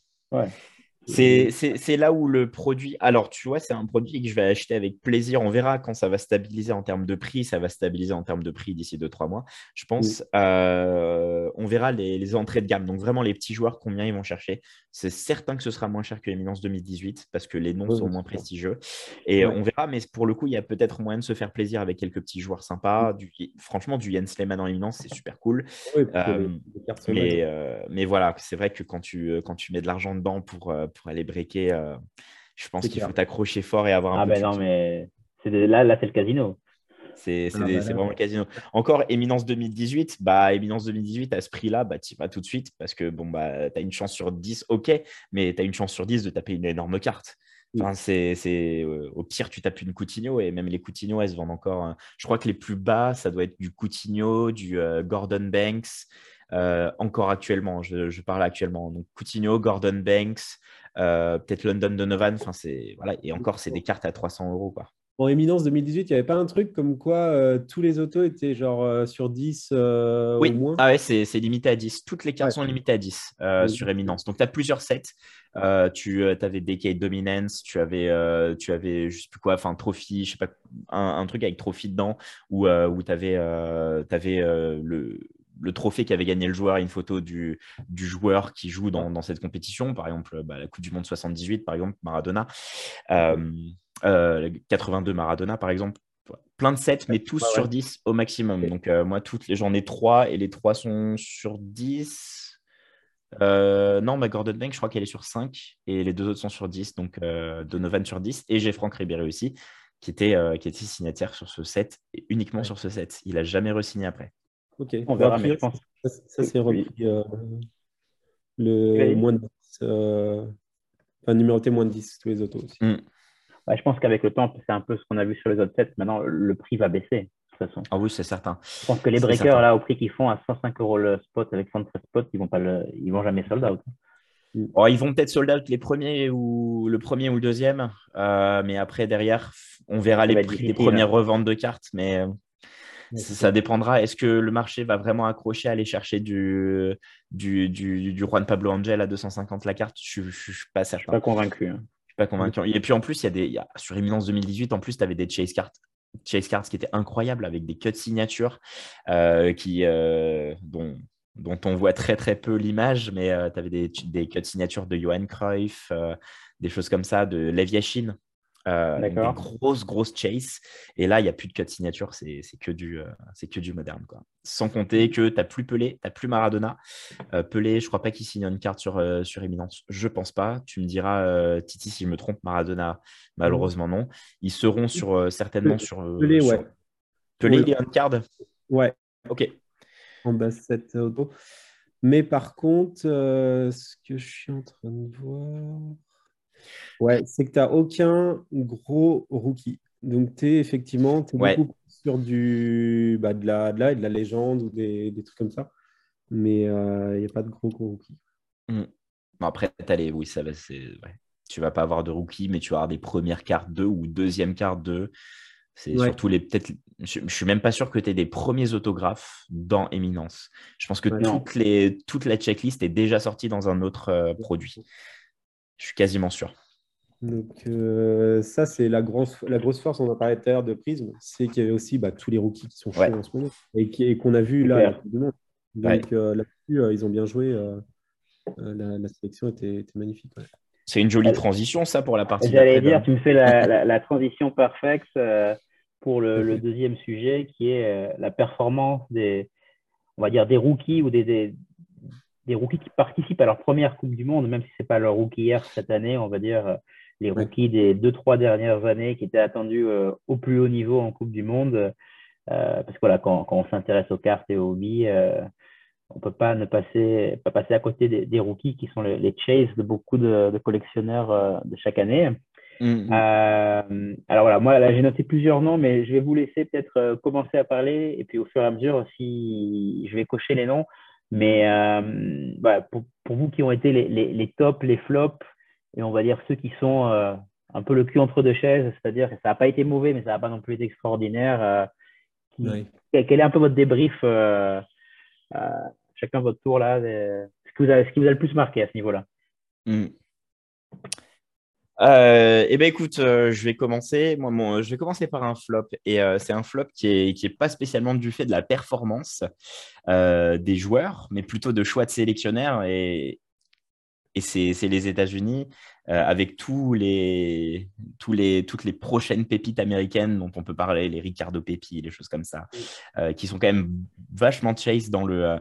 C'est là où le produit. Alors, tu vois, c'est un produit que je vais acheter avec plaisir. On verra quand ça va stabiliser en termes de prix. Ça va stabiliser en termes de prix d'ici 2-3 mois. Je pense. Euh, on verra les, entrées de gamme. Donc, vraiment, les petits joueurs, combien ils vont chercher? C'est certain que ce sera moins cher que l'Eminence 2018 parce que les noms sont moins prestigieux. Et on verra. Mais pour le coup, il y a peut-être moyen de se faire plaisir avec quelques petits joueurs sympas. Du, franchement, du Jens Lehmann en Eminence, c'est super cool. Euh, mais, euh, mais, voilà, c'est vrai que quand tu, quand tu mets de l'argent dedans pour pour aller breaker. Euh, je pense qu'il faut t'accrocher fort et avoir un ah peu ben non, mais là, là c'est le casino. C'est ah ben vraiment le casino. Encore Éminence 2018, bah Éminence 2018 à ce prix-là, bah tu vas tout de suite parce que bon bah tu as une chance sur 10, OK, mais tu as une chance sur 10 de taper une énorme carte. Enfin, c'est, euh, au pire, tu tapes une Coutinho et même les Coutinho, elles se vendent encore. Hein. Je crois que les plus bas, ça doit être du Coutinho, du euh, Gordon Banks, encore actuellement. Je, je, parle actuellement. Donc Coutinho, Gordon Banks, euh, peut-être London Donovan. Enfin, c'est voilà. Et encore, c'est des cartes à 300 euros, quoi. En éminence 2018, il n'y avait pas un truc comme quoi euh, tous les autos étaient genre euh, sur 10 oui. au moins? Ah ouais, c'est limité à 10. Toutes les cartes sont limitées à 10 sur éminence. Donc, tu as plusieurs sets. tu avais Decade Dominance, tu avais, tu avais je sais plus quoi, enfin, Trophy, je sais pas, un, truc avec Trophy dedans, où, où tu avais, avais le le trophée qu'avait gagné le joueur, une photo du, du joueur qui joue dans, cette compétition, par exemple bah, la Coupe du Monde 78, par exemple, Maradona, 82 euh, Maradona, par exemple. Plein de 7, mais tous sur 10 au maximum. Donc, euh, moi, toutes les, j'en ai 3 et les 3 sont sur 10. Euh, non, ma Gordon Bank, je crois qu'elle est sur 5 et les deux autres sont sur 10. Donc, Donovan sur 10 et j'ai Franck Ribéry aussi, qui était, qui était signataire sur ce set et uniquement sur ce set. Il n'a jamais re-signé après. Ok, on verra, mais je pense. Ça, c'est repris euh, le moins de 10. Euh, enfin, numéroté moins de 10, tous les autos aussi. Mm. je pense qu'avec le temps, c'est un peu ce qu'on a vu sur les autres sets. Maintenant, le prix va baisser, de toute façon. Ah oui, c'est certain. Je pense que les breakers, là, au prix qu'ils font à 105 euros le spot avec 113 spots, ils vont pas le... ils vont jamais sold out. Mm. Oh, ils vont peut-être sold out les premiers ou le premier ou le deuxième, euh, mais après derrière, on verra les prix des premières reventes de cartes. Mais ça dépendra. Est-ce que le marché va vraiment accrocher à aller chercher du, du, du, du Juan Pablo Angel à 250 la carte? Je ne suis pas certain. Je suis pas convaincu. Hein. Je suis pas convaincu. Et puis en plus, il y a des, sur Eminence 2018, en plus, tu avais des chase cards. Chase cards qui étaient incroyables avec des cuts signatures euh, qui, euh, dont, dont on voit très très peu l'image, mais euh, tu avais des, des cuts signatures de Johan Cruyff, des choses comme ça, de Lev Yashin Euh, des grosses, grosses chases. Et là, il n'y a plus de code signature, c'est que, du, euh, que du moderne. Quoi. Sans compter que tu n'as plus Pelé, tu n'as plus Maradona. Euh, Pelé, je ne crois pas qu'il signe une carte sur, sur Eminence. Je ne pense pas. Tu me diras, Titi, si je me trompe, Maradona, malheureusement non. Ils seront sur, certainement sur. Pelé, ouais. Pelé, il est une carte Ouais. Ok. En bas 7 auto. Mais par contre, ce que je suis en train de voir. Ouais, c'est que tu n'as aucun gros rookie. Donc, tu es effectivement beaucoup sur du, bah, de, la, de, la, de la légende ou des, des trucs comme ça. Mais il euh, n'y a pas de gros, gros rookie. Mmh. après, les... oui, ça va, ouais. tu vas pas avoir de rookie, mais tu vas avoir des premières cartes 2 ou deuxième carte 2. C'est surtout les. Peut-être. Je, ne suis même pas sûr que tu aies des premiers autographes dans Eminence. Je pense que toutes les, toute la checklist est déjà sortie dans un autre euh, produit. Je suis quasiment sûr. Donc, euh, ça, c'est la, la grosse force, on en parlait tout à l'heure de Prism, c'est qu'il y avait aussi bah, tous les rookies qui sont chauds en ce moment et qu'on a vu là. Donc, euh, là-dessus, euh, ils ont bien joué. La, sélection était, magnifique. C'est une jolie transition, ça, pour la partie. J'allais dire, tu me fais la, transition parfaite pour le, deuxième sujet, qui est la performance des, on va dire, des rookies ou des, des rookies qui participent à leur première Coupe du Monde, même si ce n'est pas leur rookie hier cette année, on va dire les rookies des deux, trois dernières années qui étaient attendus euh, au plus haut niveau en Coupe du Monde. Euh, parce que voilà, quand, quand on s'intéresse aux cartes et aux hobbies, euh, on ne peut pas ne passer, pas passer à côté des, rookies qui sont les, les chases de beaucoup de, collectionneurs de chaque année. Mm, mm. alors voilà, moi là j'ai noté plusieurs noms, mais je vais vous laisser peut-être commencer à parler et puis au fur et à mesure, si je vais cocher les noms. Mais pour, pour, vous qui ont été les, les, les tops, les flops, et on va dire ceux qui sont euh, un peu le cul entre deux chaises, c'est-à-dire que ça n'a pas été mauvais, mais ça n'a pas non plus été extraordinaire. Euh, quel, est un peu votre débrief, euh, chacun votre tour là, ce, qui vous a, ce qui vous a le plus marqué à ce niveau-là? Hmm. eh ben écoute, je vais commencer. Moi, je vais commencer par un flop, et c'est un flop qui est qui est pas spécialement du fait de la performance des joueurs, mais plutôt de choix de sélectionnaires. Et, et c'est les États-Unis euh, avec tous les, tous les, toutes les prochaines pépites américaines dont on peut parler, les Ricardo Pepi, les choses comme ça, euh, qui sont quand même vachement chase dans le, euh,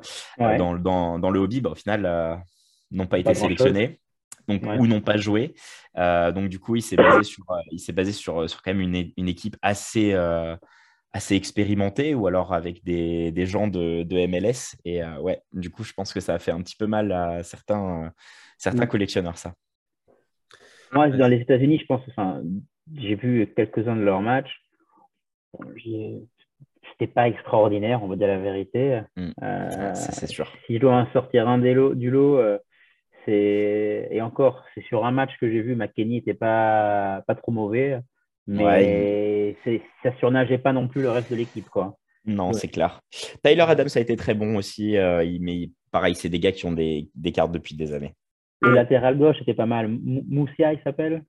dans, dans, dans, le hobby. Bah, au final, n'ont pas, été sélectionnés. Donc, ou n'ont pas joué. donc, du coup, il s'est basé, sur, il basé sur, sur quand même une, une équipe assez, assez expérimentée ou alors avec des, des gens de, de, MLS. Et ouais, du coup, je pense que ça a fait un petit peu mal à certains, certains collectionneurs, ça. Moi, dans les États-Unis, je pense, enfin, j'ai vu quelques-uns de leurs matchs. C'était pas extraordinaire, on va dire la vérité. Mm. Euh, c'est sûr. Si je dois en sortir un des du lot, euh, et encore, c'est sur un match que j'ai vu, McKenny n'était pas pas trop mauvais, mais ça surnageait pas non plus le reste de l'équipe, quoi. Non, c'est clair. Tyler Adams a été très bon aussi, euh, mais pareil, c'est des gars qui ont des, des cartes depuis des années. Le latéral gauche était pas mal. Moussia, il s'appelle?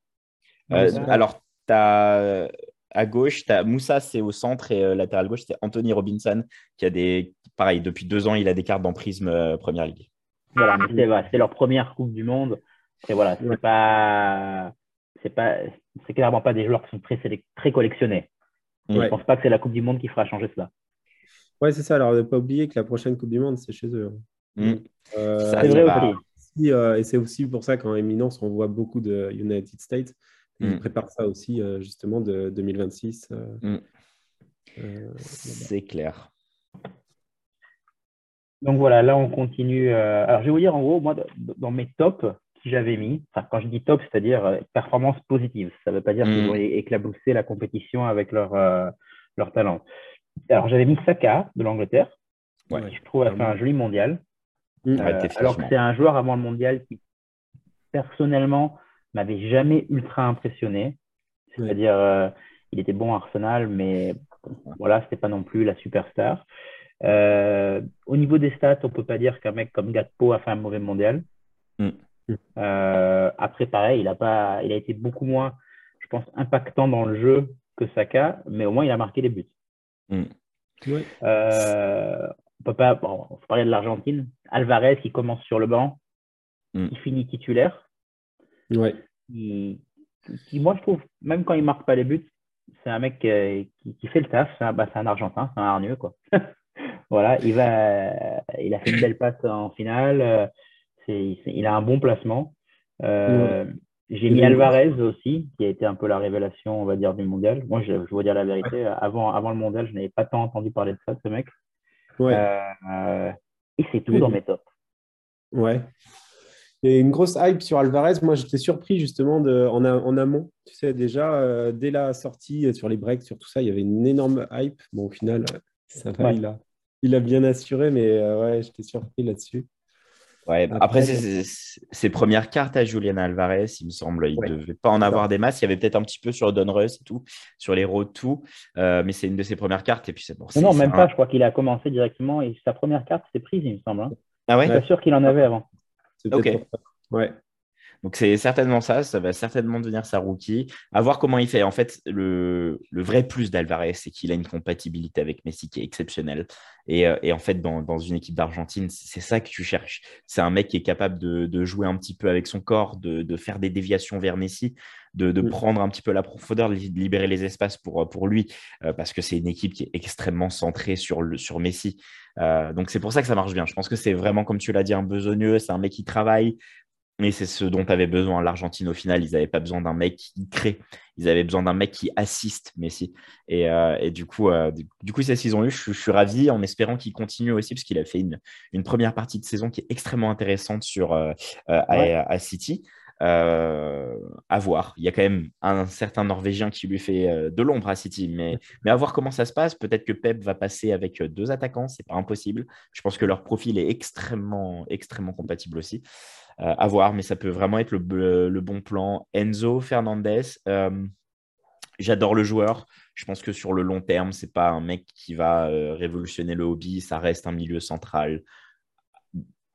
Euh, Alors, as, à gauche, as, Moussa, c'est au centre et euh, latéral gauche, c'est Anthony Robinson qui a des. Pareil, depuis deux ans, il a des cartes en prisme euh, Première Ligue. Voilà, mais c'est leur première Coupe du Monde. Et voilà, c'est pas. C'est pas, c'est clairement pas des joueurs qui sont très, très collectionnés. Je ne pense pas que c'est la Coupe du Monde qui fera changer cela. Ouais, c'est ça. Alors, ne pas oublier que la prochaine Coupe du Monde, c'est chez eux. Mmh. c'est vrai aussi. Euh, et c'est aussi pour ça qu'en éminence, on voit beaucoup de United States. Ils mm. préparent ça aussi, euh, justement, de 2026. Euh, mm. c'est clair. Donc voilà, là, on continue. alors, je vais vous dire, en gros, moi, dans mes tops que j'avais mis, enfin, quand je dis top, c'est-à-dire performance positive. Ça ne veut pas dire qu'ils mm. vont éclabousser la compétition avec leur, leur talent. Alors, j'avais mis Saka de l'Angleterre, qui je trouve a fait un joli mondial. Mm. Euh, alors que c'est un joueur avant le mondial qui, personnellement, m'avait jamais ultra impressionné. C'est-à-dire, euh, il était bon à Arsenal, mais voilà, c'était pas non plus la superstar. Euh, au niveau des stats, on peut pas dire qu'un mec comme Gatpo a fait un mauvais mondial. Mm. après, pareil, il a, pas, il a été beaucoup moins, je pense, impactant dans le jeu que Saka, mais au moins il a marqué des buts. Mm on peut pas, bon, on parler de l'Argentine. Alvarez qui commence sur le banc, mm. qui finit titulaire. Ouais. Qui, qui, moi, je trouve, même quand il marque pas les buts, c'est un mec qui, qui, fait le taf. C'est un, bah, un, Argentin, c'est un hargneux, quoi. voilà, il, va, il a fait une belle passe en finale. il a un bon placement. Euh, j'ai mis Alvarez aussi, qui a été un peu la révélation, on va dire, du mondial. Moi, je, je veux dire la vérité. Avant, avant le mondial, je n'avais pas tant entendu parler de ça, ce mec. Ouais. Euh, et c'est tout dans mes tops. Ouais. Et une grosse hype sur Alvarez. Moi, j'étais surpris justement de, en, en, amont. Tu sais, déjà, euh, dès la sortie sur les breaks, sur tout ça, il y avait une énorme hype. Bon, au final, ça va, il, a, il a bien assuré, mais ouais, j'étais surpris là-dessus. Ouais, après, ses premières cartes à Julian Alvarez, il me semble, il ne devait pas en avoir des masses. Il y avait peut-être un petit peu sur Donruss et tout, sur les roads tout, euh, mais c'est une de ses premières cartes. Et puis c'est bon, non, même pas. Je crois qu'il a commencé directement et sa première carte, c'était prise, il me semble. Hein. Ah ouais? Je suis pas sûr qu'il en avait avant. Ok. Ouais. Donc c'est certainement ça, ça va certainement devenir sa rookie. À voir comment il fait. En fait, le, vrai plus d'Alvarez, c'est qu'il a une compatibilité avec Messi qui est exceptionnelle. Et, euh, en fait, dans, une équipe d'Argentine, c'est ça que tu cherches. C'est un mec qui est capable de, jouer un petit peu avec son corps, de, faire des déviations vers Messi, de, mm. prendre un petit peu la profondeur, de libérer les espaces pour, pour lui, euh, parce que c'est une équipe qui est extrêmement centrée sur, le, sur Messi. Euh, donc c'est pour ça que ça marche bien. Je pense que c'est vraiment, comme tu l'as dit, un besogneux. C'est un mec qui travaille, mais c'est ce dont avait besoin l'Argentine au final. Ils n'avaient pas besoin d'un mec qui crée. Ils avaient besoin d'un mec qui assiste Messi. Et, euh, et du coup, euh, du, coup c'est ce qu'ils ont eu. Je, suis ravi en espérant qu'il continue aussi parce qu'il a fait une, une, première partie de saison qui est extrêmement intéressante sur, euh, à, City. à voir. Il y a quand même un certain Norvégien qui lui fait de l'ombre à City, mais, mais à voir comment ça se passe. Peut-être que Pep va passer avec deux attaquants, c'est pas impossible. Je pense que leur profil est extrêmement, extrêmement compatible aussi. Euh, à voir, mais ça peut vraiment être le, bon plan. Enzo Fernandez, euh, j'adore le joueur. Je pense que sur le long terme, c'est pas un mec qui va euh, révolutionner le hobby. Ça reste un milieu central.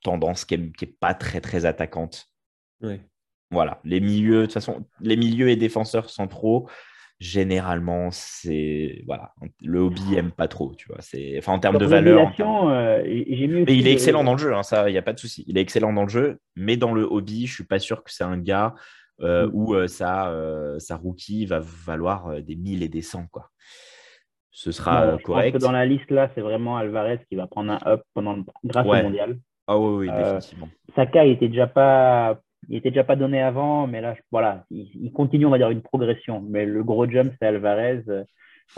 Tendance qui n'est pas très très attaquante. Voilà, les milieux, de toute façon, les milieux et défenseurs centraux, généralement, c'est voilà, le hobby aime pas trop, tu vois. C'est enfin en termes de valeur. Euh, il est excellent dans le jeu, hein, ça, il y a pas de souci. Il est excellent dans le jeu, mais dans le hobby, je suis pas sûr que c'est un gars euh, mm. où euh, sa, sa rookie va valoir des 1000 et des 100 quoi. Ce sera correct. dans la liste là, c'est vraiment Alvarez qui va prendre un up pendant grâce au mondial. Ah oui, oui, définitivement. Saka il était déjà pas il n'était déjà pas donné avant, mais là, voilà, il, continue, on va dire, une progression. Mais le gros jump, c'est Alvarez. Euh,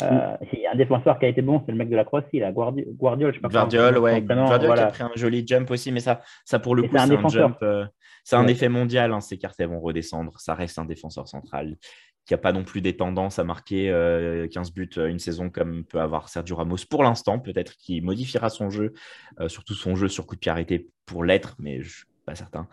a un défenseur qui a été bon, c'est le mec de la Croatie, là, Guardiol. je sais pas Guardiol, ouais. Guardiol qui a pris un joli jump aussi, mais ça, ça pour le coup, c'est un, jump. Euh, c'est un effet mondial, hein, ces cartes, elles vont redescendre. Ça reste un défenseur central qui n'a pas non plus des tendances à marquer 15 euh, buts une saison comme peut avoir Sergio Ramos pour l'instant. Peut-être qu'il modifiera son jeu, surtout son jeu sur coup de pied arrêté pour l'être, mais je pas certain.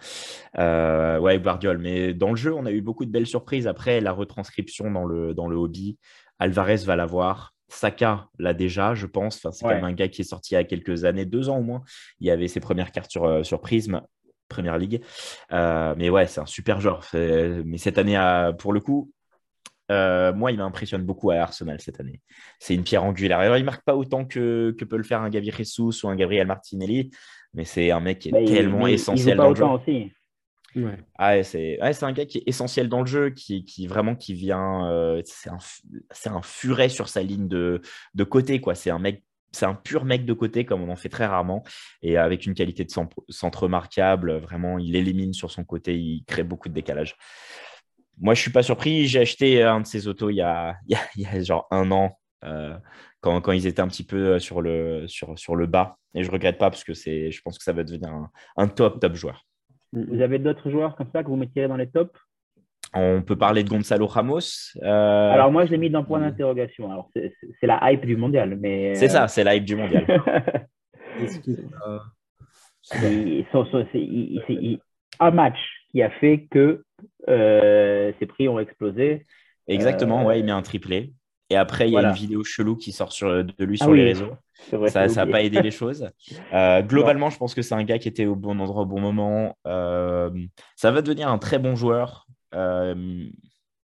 Euh, ouais, Guardiol. Mais dans le jeu, on a eu beaucoup de belles surprises. Après, la retranscription dans le, dans le hobby, Alvarez va l'avoir. Saka l'a déjà, je pense. Enfin, c'est quand même un gars qui est sorti il y a quelques années, deux ans au moins. Il y avait ses premières cartes sur, euh, sur Prism, Première Ligue. Euh, mais ouais, c'est un super joueur. Mais cette année, pour le coup, moi, il m'impressionne beaucoup à Arsenal cette année. C'est une pierre angulaire. Alors, il marque pas autant que, que peut le faire un Gabriel Jesus ou un Gabriel Martinelli, mais c'est un mec qui est bah, tellement essentiel dans le jeu. Aussi. Ah, c'est un gars qui est essentiel dans le jeu, qui, qui vraiment qui vient. Euh, c'est un, un, furet sur sa ligne de, de côté. quoi. C'est un mec. C'est un pur mec de côté, comme on en fait très rarement, et avec une qualité de centre remarquable. Vraiment, il élimine sur son côté, il crée beaucoup de décalage. Moi, je suis pas surpris. J'ai acheté un de ces autos il y a, il y a, genre un an. Euh, quand, quand, ils étaient un petit peu euh, sur le, sur, sur le bas. Et je regrette pas parce que c'est, je pense que ça va devenir un, un top, top joueur. Vous avez d'autres joueurs comme ça que vous mettiez dans les tops? On peut parler de Gonzalo Ramos. Euh, Alors moi, je l'ai mis dans point d'interrogation. Alors c'est la hype du mondial, mais c'est ça, c'est la hype du mondial. c'est un match qui a fait que euh, ses prix ont explosé. Exactement, ouais, il met un triplé. Et après, il y a une vidéo chelou qui sort sur, de lui ah sur les réseaux. ça n'a pas aidé les choses. Euh, globalement, je pense que c'est un gars qui était au bon endroit au bon moment. Euh, ça va devenir un très bon joueur. Euh,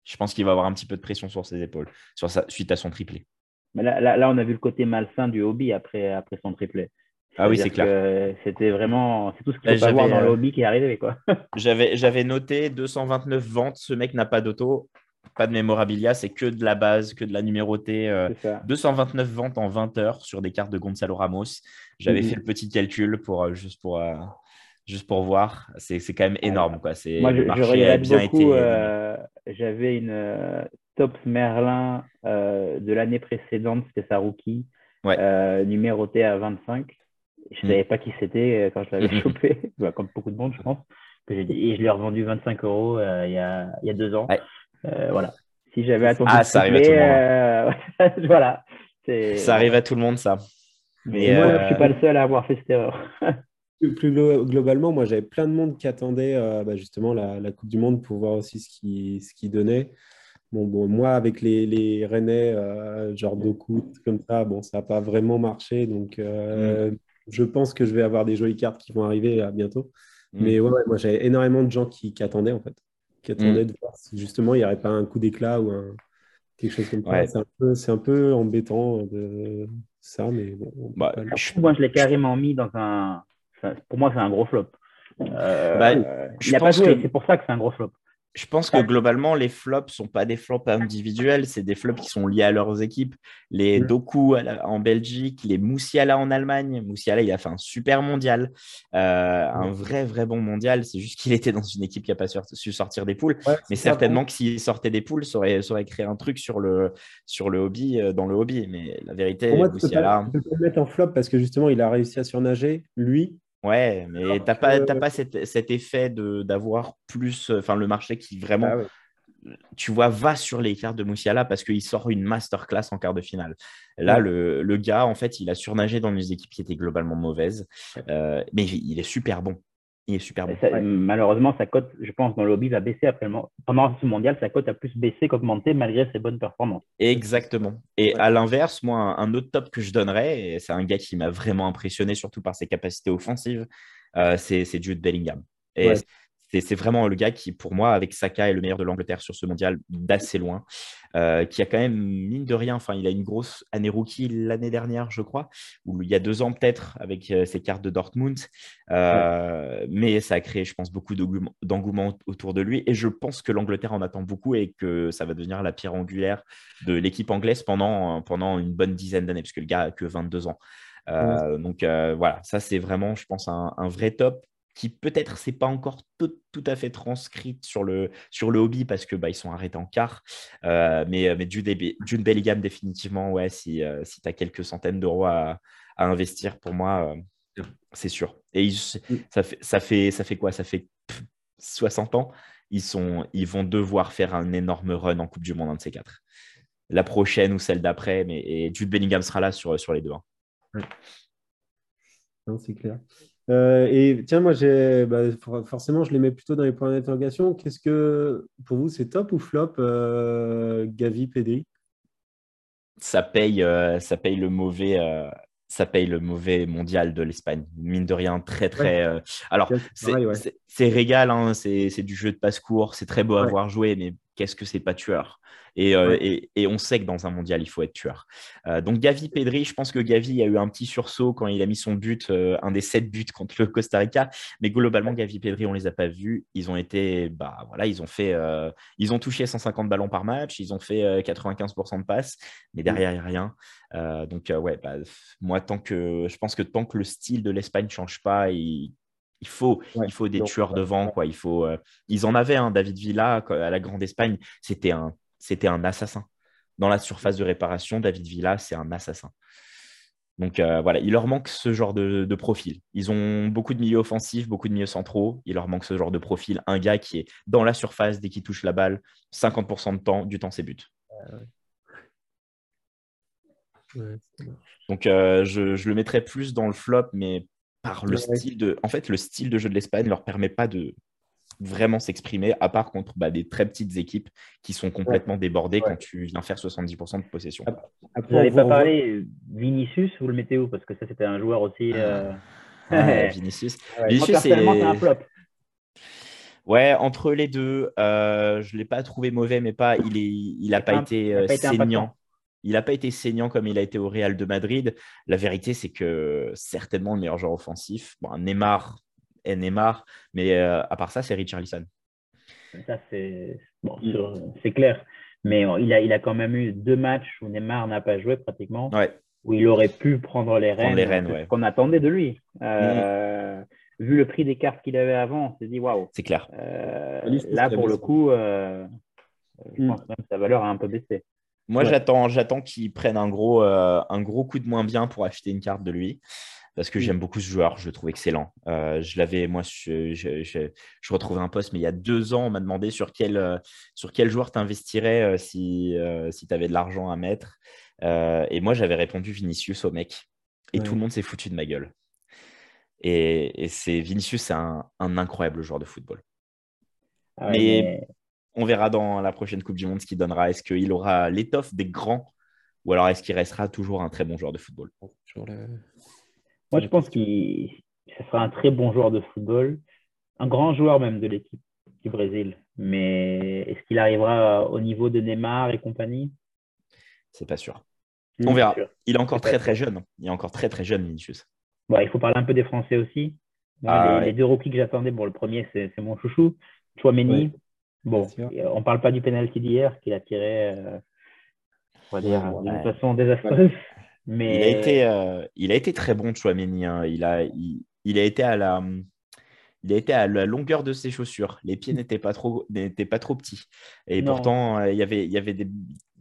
je pense qu'il va avoir un petit peu de pression sur ses épaules sur sa, suite à son triplé. Mais là, là, on a vu le côté malsain du hobby après, après son triplé. Ah oui, c'est clair. C'était vraiment, c'est tout ce qu'il faut savoir dans le hobby qui est arrivé. quoi. J'avais noté 229 ventes, ce mec n'a pas d'auto, pas de mémorabilia, c'est que de la base, que de la numérotée. 229 ventes en 20 heures sur des cartes de Gonzalo Ramos. J'avais mhm. fait le petit calcul pour, juste pour juste pour voir. C'est quand même énorme. Quoi. Moi, je, regrette bien beaucoup. Euh, j'avais une euh, Tops Merlin euh, de l'année précédente, c'était sa rookie, numérotée à 25. Je ne savais pas qui c'était quand je l'avais chopé, bah, comme beaucoup de monde, je pense. et je l'ai revendu 25 euros il, y a, il y a deux ans. voilà. Si j'avais attendu. Ah, ça arrive à tout le monde. voilà. Ça arrive à tout le monde, ça. Mais moi, je ne suis pas le seul à avoir fait cette erreur. Plus, globalement, moi, j'avais plein de monde qui attendait euh, bah, justement la, Coupe du Monde pour voir aussi ce qui, ce qui donnait. Bon, bon, moi, avec les, les Rennais, euh, genre Doku, comme ça, bon, ça n'a pas vraiment marché. Donc, euh, mm. Je pense que je vais avoir des jolies cartes qui vont arriver bientôt. Mm. Mais ouais, moi, j'avais énormément de gens qui, qui, attendaient, en fait. Qui attendaient mm. de voir si justement il n'y aurait pas un coup d'éclat ou un, quelque chose comme ça. C'est un, peu, un peu embêtant de ça, mais bon. Bah, moi, je l'ai carrément mis dans un pour moi, c'est un gros flop. Euh, bah, il a pas joué, c'est pour ça que c'est un gros flop. Je pense que globalement, les flops sont pas des flops individuels, c'est des flops qui sont liés à leurs équipes. Les mm. Doku en Belgique, les Moussiala en Allemagne. Moussiala, il a fait un super mondial, euh, un vrai, vrai bon mondial. C'est juste qu'il était dans une équipe qui n'a pas su sortir des poules. Mais certainement que s'il sortait des poules, ça aurait, ça aurait, créé un truc sur le, sur le hobby, euh, dans le hobby. Mais la vérité, Moussiala. Peux le mettre en flop parce que justement, il a réussi à surnager, lui, Ouais, mais tu n'as pas, pas cet, effet d'avoir plus, enfin le marché qui vraiment, ah tu vois, va sur les cartes de Moussiala parce qu'il sort une masterclass en quart de finale. Là, le, le, gars, en fait, il a surnagé dans des équipes qui étaient globalement mauvaises, euh, mais il est super bon. Il est super bon. Malheureusement, sa cote, je pense, dans le hobby va baisser après. Pendant ce mondial, sa cote a plus baissé qu'augmenté malgré ses bonnes performances. Exactement. Et à l'inverse, moi, un autre top que je donnerais, et c'est un gars qui m'a vraiment impressionné, surtout par ses capacités offensives, euh, c'est Jude Bellingham. Et c'est vraiment le gars qui, pour moi, avec Saka, est le meilleur de l'Angleterre sur ce mondial d'assez loin. Euh, qui a quand même, mine de rien, enfin, il a une grosse année rookie l'année dernière, je crois, ou il y a deux ans peut-être, avec euh, ses cartes de Dortmund. Euh, mais ça a créé, je pense, beaucoup d'engouement autour de lui. Et je pense que l'Angleterre en attend beaucoup et que ça va devenir la pierre angulaire de l'équipe anglaise pendant, pendant une bonne dizaine d'années, puisque le gars a que 22 ans. Donc voilà, ça c'est vraiment, je pense, un vrai top qui peut-être c'est pas encore tout, à fait transcrite sur le, sur le hobby parce que bah, ils sont arrêtés en quart. Euh, mais, mais d'une Bellingham, définitivement, ouais, si, euh, si tu as quelques centaines d'euros à, investir, pour moi, euh, c'est sûr. Et mm. ça, fait, ça, fait, ça fait quoi? Ça fait 60 ans. Ils, sont, ils vont devoir faire un énorme run en Coupe du Monde, un de ces quatre. La prochaine ou celle d'après, mais et Jude Bellingham sera là sur, sur les deux. Hein. C'est clair. Euh, et tiens, moi, j'ai, bah, forcément, je les mets plutôt dans les points d'interrogation. Qu'est-ce que, pour vous, c'est top ou flop, euh, Gavi, Pedri? Ça paye, euh, ça paye le mauvais. ça paye le mauvais mondial de l'Espagne. Mine de rien, très, très. Alors, c'est régal, hein, c'est du jeu de passe-court, c'est très beau à voir jouer, mais qu'est-ce que c'est pas tueur euh, et, on sait que dans un mondial, il faut être tueur. Euh, donc Gavi Pedri, je pense que Gavi a eu un petit sursaut quand il a mis son but, euh, un des sept buts contre le Costa Rica. Mais globalement, Gavi Pedri, on les a pas vus. Ils ont été, bah voilà, ils ont fait, ils ont touché 150 ballons par match, ils ont fait 95% de passes, mais derrière il n'y a rien. donc ouais, bah, moi tant que, je pense que tant que le style de l'Espagne change pas, il, il faut, il faut des tueurs devant. Quoi. Il faut, ils en avaient, un David Villa à la Grande Espagne. C'était un c'était un assassin. Dans la surface de réparation, David Villa, c'est un assassin. Donc euh, voilà, il leur manque ce genre de, profil. Ils ont beaucoup de milieux offensifs, beaucoup de milieux centraux. Il leur manque ce genre de profil. Un gars qui est dans la surface dès qu'il touche la balle, 50% de temps, du temps, c'est but. Donc euh, je, le mettrais plus dans le flop, mais par le style de. En fait, le style de jeu de l'Espagne ne leur permet pas de, vraiment s'exprimer, à part contre bah, des très petites équipes qui sont complètement débordées quand tu viens faire 70% de possession. Vous n'avez pas parlé Vinicius, vous le mettez où? Parce que ça, c'était un joueur aussi. Euh... Vinicius. Vinicius, c'est un flop. Ouais, entre les deux, euh, je ne l'ai pas trouvé mauvais, mais pas, il n'a il a pas, été, euh, saignant. Il n'a pas été saignant comme il a été au Real de Madrid. La vérité, c'est que certainement le meilleur joueur offensif, bon, Neymar est Neymar, mais à part ça, c'est Richarlison. Ça, c'est bon, mm. clair. Mais il a, il a quand même eu deux matchs où Neymar n'a pas joué pratiquement. Où il aurait pu prendre les rênes. Qu'on attendait de lui. Euh, vu le prix des cartes qu'il avait avant, on s'est dit waouh. C'est clair. Euh, là, pour le coup, euh, je mm. pense même que sa valeur a un peu baissé. Moi, j'attends, j'attends qu'il prenne un gros, un gros coup de moins bien pour acheter une carte de lui parce que mm. j'aime beaucoup ce joueur, je le trouve excellent. Euh, je l'avais, moi, je, je, retrouvais un poste, mais il y a deux ans, on m'a demandé sur quel, euh, sur quel joueur tu investirais euh, si, si tu avais de l'argent à mettre. et moi, j'avais répondu Vinicius au mec. Et tout le monde s'est foutu de ma gueule. Et, c'est Vinicius, c'est un, incroyable joueur de football. Ah mais, on verra dans la prochaine Coupe du Monde ce qu'il donnera. Est-ce qu'il aura l'étoffe des grands ou alors est-ce qu'il restera toujours un très bon joueur de football? Moi, je pense qu'il sera un très bon joueur de football, un grand joueur même de l'équipe du Brésil. Mais est-ce qu'il arrivera au niveau de Neymar et compagnie? C'est pas sûr. On verra. Il est encore très très jeune. Il est encore très très jeune, Vinicius. Bon, il faut parler un peu des Français aussi. Ah, les, deux rookies que j'attendais, bon, le premier, c'est mon chouchou, Chouameni. Bon, on ne parle pas du penalty d'hier qu'il a tiré, euh, on va dire, d'une façon désastreuse. Mais... Il, a été, euh, il a été très bon, Chouameni. Hein. Il, a, il, a été à la, il a été à la longueur de ses chaussures. Les pieds n'étaient pas trop, n'étaient pas trop petits. Et pourtant, euh, il, y avait, il, y avait des,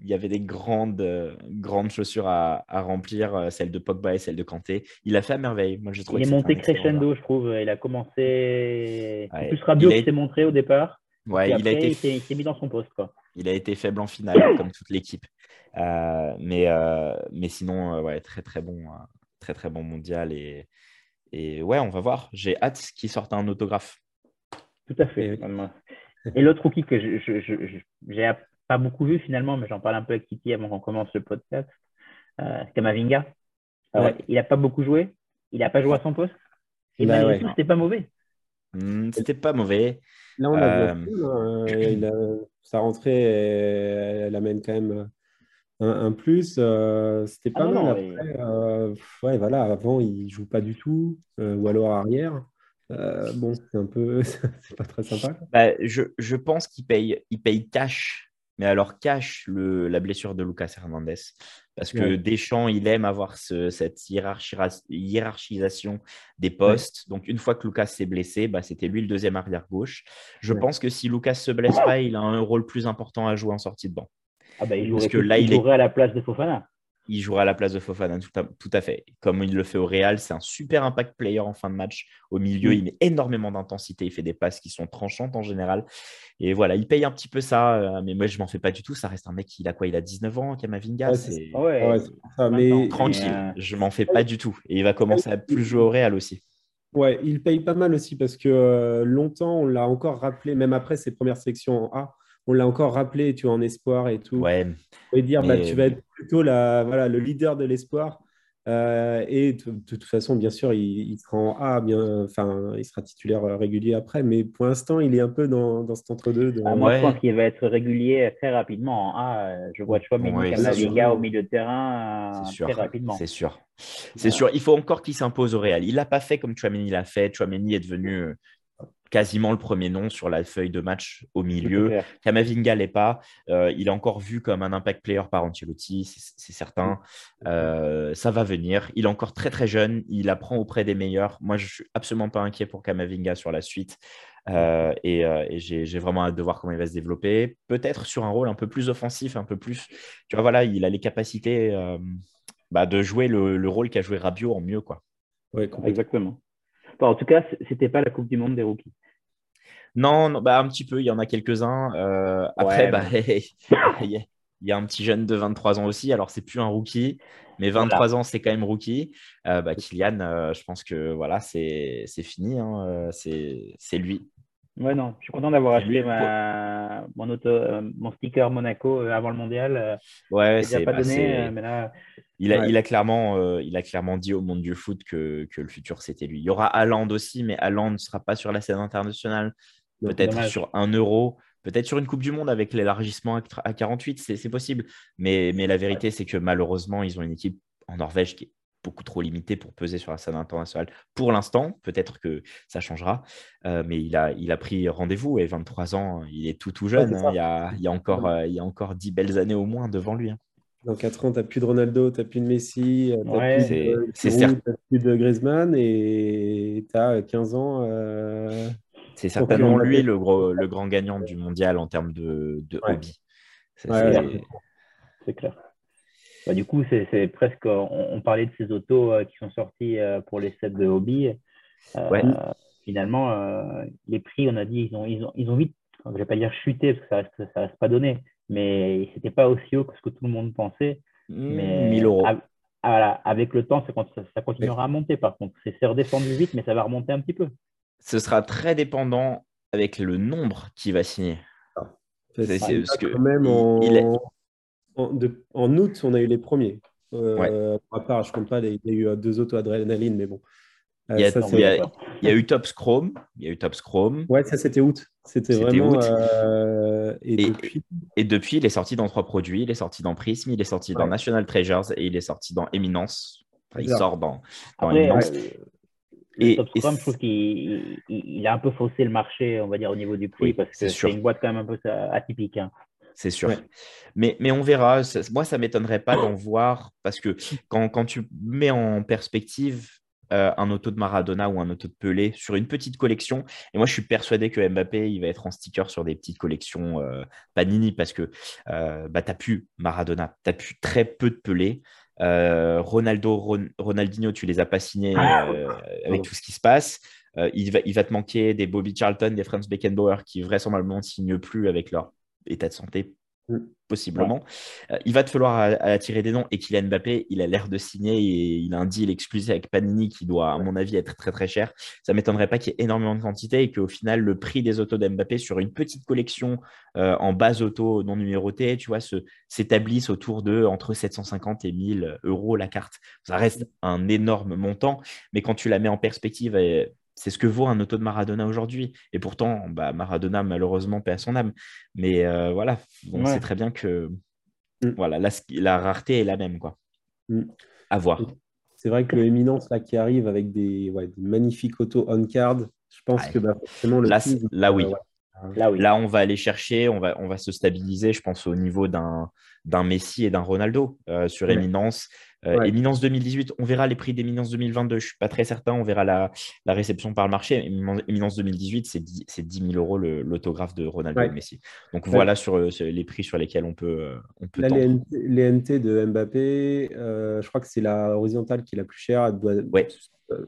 il y avait des grandes, euh, grandes chaussures à, à, remplir, celles de Pogba et celles de Kanté. Il a fait à merveille. Moi, il est monté crescendo, je trouve. Il a commencé. Ouais. plus Rabiot qui s'est montré au départ. Ouais, il, a été... il s'est mis dans son poste. Quoi. Il a été faible en finale, comme toute l'équipe. Euh, mais, euh, mais sinon, euh, ouais, très très bon, très très bon mondial. Et, et ouais, on va voir. J'ai hâte qu'il sorte un autographe. Tout à fait. Et l'autre rookie que je n'ai pas beaucoup vu finalement, mais j'en parle un peu avec Kitty avant qu'on commence le podcast, c'est Kamavinga. Il n'a pas beaucoup joué. Il n'a pas joué à son poste. Et bah, malgré tout, c'était pas mauvais. Hmm, c'était pas mauvais. Là, on a vu, hein. sa rentrée, elle amène quand même un, plus. Euh, c'était pas ah mal après. Euh, ouais, voilà, avant, il joue pas du tout, euh, ou alors arrière. bon, c'est un peu, c'est pas très sympa. Bah, je, je, pense qu'il paye, il paye cash, mais alors cash le, la blessure de Lucas Hernandez. Parce que Deschamps, il aime avoir ce, cette hiérarchisation des postes. Donc, une fois que Lucas s'est blessé, bah, c'était lui le deuxième arrière gauche. Je pense que si Lucas se blesse pas, il a un rôle plus important à jouer en sortie de banc. Ah bah, il jouerait, que là, il, jouerait à la place de Fofana. Il jouera à la place de Fofana, tout à, fait. Comme il le fait au Real, c'est un super impact player en fin de match. Au milieu, il met énormément d'intensité, il fait des passes qui sont tranchantes en général. Et voilà, il paye un petit peu ça, euh, mais moi, je m'en fais pas du tout. Ça reste un mec, il a quoi? Il a 19 ans, Kamavinga C'est ouais, mais... tranquille, euh, je m'en fais pas du tout. Et il va commencer à plus jouer au Real aussi. Ouais, il paye pas mal aussi parce que euh, longtemps, on l'a encore rappelé, même après ses premières sélections en A, on l'a encore rappelé, tu vois, en espoir et tout. Ouais. On dire, bah, tu vas être plutôt la, voilà, le leader de l'espoir. Euh, et de, toute façon, bien sûr, il, sera en A, bien, enfin, il sera titulaire euh, régulier après, mais pour l'instant, il est un peu dans, dans cet entre-deux. Ah, moi, je pense qu'il va être régulier très rapidement en A. Je vois tu vois, ouais, au milieu de terrain très rapidement. C'est sûr. C'est sûr. Il faut encore qu'il s'impose au Real. Il l'a pas fait comme Chouameni l'a fait. Chouameni est devenu euh, quasiment le premier nom sur la feuille de match au milieu. Kamavinga l'est pas. Euh, il est encore vu comme un impact player par Ancelotti, c'est certain. Euh, ça va venir. Il est encore très très jeune. Il apprend auprès des meilleurs. Moi, je suis absolument pas inquiet pour Kamavinga sur la suite. Euh, et, j'ai vraiment hâte de voir comment il va se développer. Peut-être sur un rôle un peu plus offensif, un peu plus. Tu vois, voilà, il a les capacités bah, de jouer le, le rôle qu'a joué Rabiot en mieux, quoi. Oui, exactement en tout cas, c'était pas la Coupe du Monde des rookies. Non, bah, un petit peu, il y en a quelques-uns. Euh, après, bah, il y a un petit jeune de 23 ans aussi. Alors, c'est plus un rookie, mais 23 ans, c'est quand même rookie. Euh, bah, Kylian, euh, je pense que voilà, c'est fini. Hein, c'est lui. Ouais, non, je suis content d'avoir acheté mon, auto, mon sticker Monaco avant le mondial. Ouais, c'est pas bah, donné, mais là, il a, il, a clairement, euh, il a clairement dit au monde du foot que, que le futur, c'était lui. Il y aura Haaland aussi, mais Haaland ne sera pas sur la scène internationale, peut-être sur un euro, Peut-être sur une Coupe du Monde avec l'élargissement à 48, c'est possible. Mais, mais la vérité, c'est que malheureusement, ils ont une équipe en Norvège qui est beaucoup trop limité pour peser sur la scène internationale pour l'instant. Peut-être que ça changera, euh, mais il a, il a pris rendez-vous et 23 ans, il est tout tout jeune. Hein. il, y a, il, y a, encore, euh, il y a encore 10 belles années au moins devant lui. Hein. Dans 4 ans, tu n'as plus de Ronaldo, tu n'as plus de Messi, euh, tu n'as plus, de Griezmann et tu as 15 ans. c'est certainement lui le, gros, le grand gagnant du mondial en termes de, de hobby. C'est clair. Bah, du coup, c'est presque. On, parlait de ces autos euh, qui sont sortis euh, pour les sets de hobby. Euh, finalement, les prix, on a dit, ils ont, ils ont, ils ont vite, je ne vais pas dire chuté parce que ça reste, ça reste pas donné, mais c'était pas aussi haut que ce que tout le monde pensait. Mmh, mais 1000 euros. avec le temps, ça, ça continuera à monter par contre. C'est redescendu vite, mais ça va remonter un petit peu. Ce sera très dépendant avec le nombre qui va signer. Ah. C'est que même il, en, août, on a eu les premiers. Euh, à part, je ne compte pas, il y a eu euh, deux auto-adrénaline, mais bon. Euh, il, y a, eu Top Chrome. Il y a eu Top Chrome. Ouais, ça c'était août. C'était vraiment. et, depuis... et, depuis... il est sorti dans trois produits. Il est sorti dans Prism, il est sorti dans National Treasures et il est sorti dans Eminence. il sort dans, Eminence. et, Top Chrome, je trouve qu'il il, a un peu faussé le marché, on va dire, au niveau du prix, parce que c'est une boîte quand même un peu atypique. Hein c'est sûr. Mais, mais on verra. Moi, ça ne m'étonnerait pas d'en voir parce que quand, quand, tu mets en perspective euh, un auto de Maradona ou un auto de Pelé sur une petite collection, et moi, je suis persuadé que Mbappé, il va être en sticker sur des petites collections euh, Panini parce que euh, bah, tu n'as plus Maradona, tu n'as plus très peu de Pelé. Ronaldo, Ronaldinho, tu les as pas signés avec tout ce qui se passe. il, va, il va te manquer des Bobby Charlton, des Franz Beckenbauer qui vraisemblablement ne signent plus avec leur état de santé mm. possiblement. Euh, il va te falloir attirer des noms et Kylian Mbappé, il a l'air de signer et il a un deal exclusif avec Panini qui doit, à mon avis, être très très cher. Ça ne m'étonnerait pas qu'il y ait énormément de quantité et qu'au final, le prix des autos d'Mbappé sur une petite collection euh, en base auto non numérotée, tu vois, s'établisse autour de entre 750 et 1000 euros la carte. Ça reste un énorme montant, mais quand tu la mets en perspective, c'est ce que vaut un auto de Maradona aujourd'hui. Et pourtant, bah, Maradona, malheureusement, paie à son âme. Mais euh, voilà, on sait très bien que mm. voilà, la, rareté est la même. Quoi. Mm. À voir. C'est vrai que le Éminence là, qui arrive avec des, magnifiques autos on-card, je pense que bah, forcément le. Là, là oui. Là, oui. Là, on va aller chercher, on va, on va se stabiliser, je pense, au niveau d'un Messi et d'un Ronaldo euh, sur Éminence. Euh, Éminence 2018, on verra les prix d'Éminence 2022. Je ne suis pas très certain. On verra la, réception par le marché. Éminence 2018, c'est 10, 10 000 euros l'autographe de Ronaldo et Messi. Donc voilà sur, les prix sur lesquels on peut. Euh, on peut les, NT, de Mbappé, euh, je crois que c'est la horizontale qui est la plus chère. Elle doit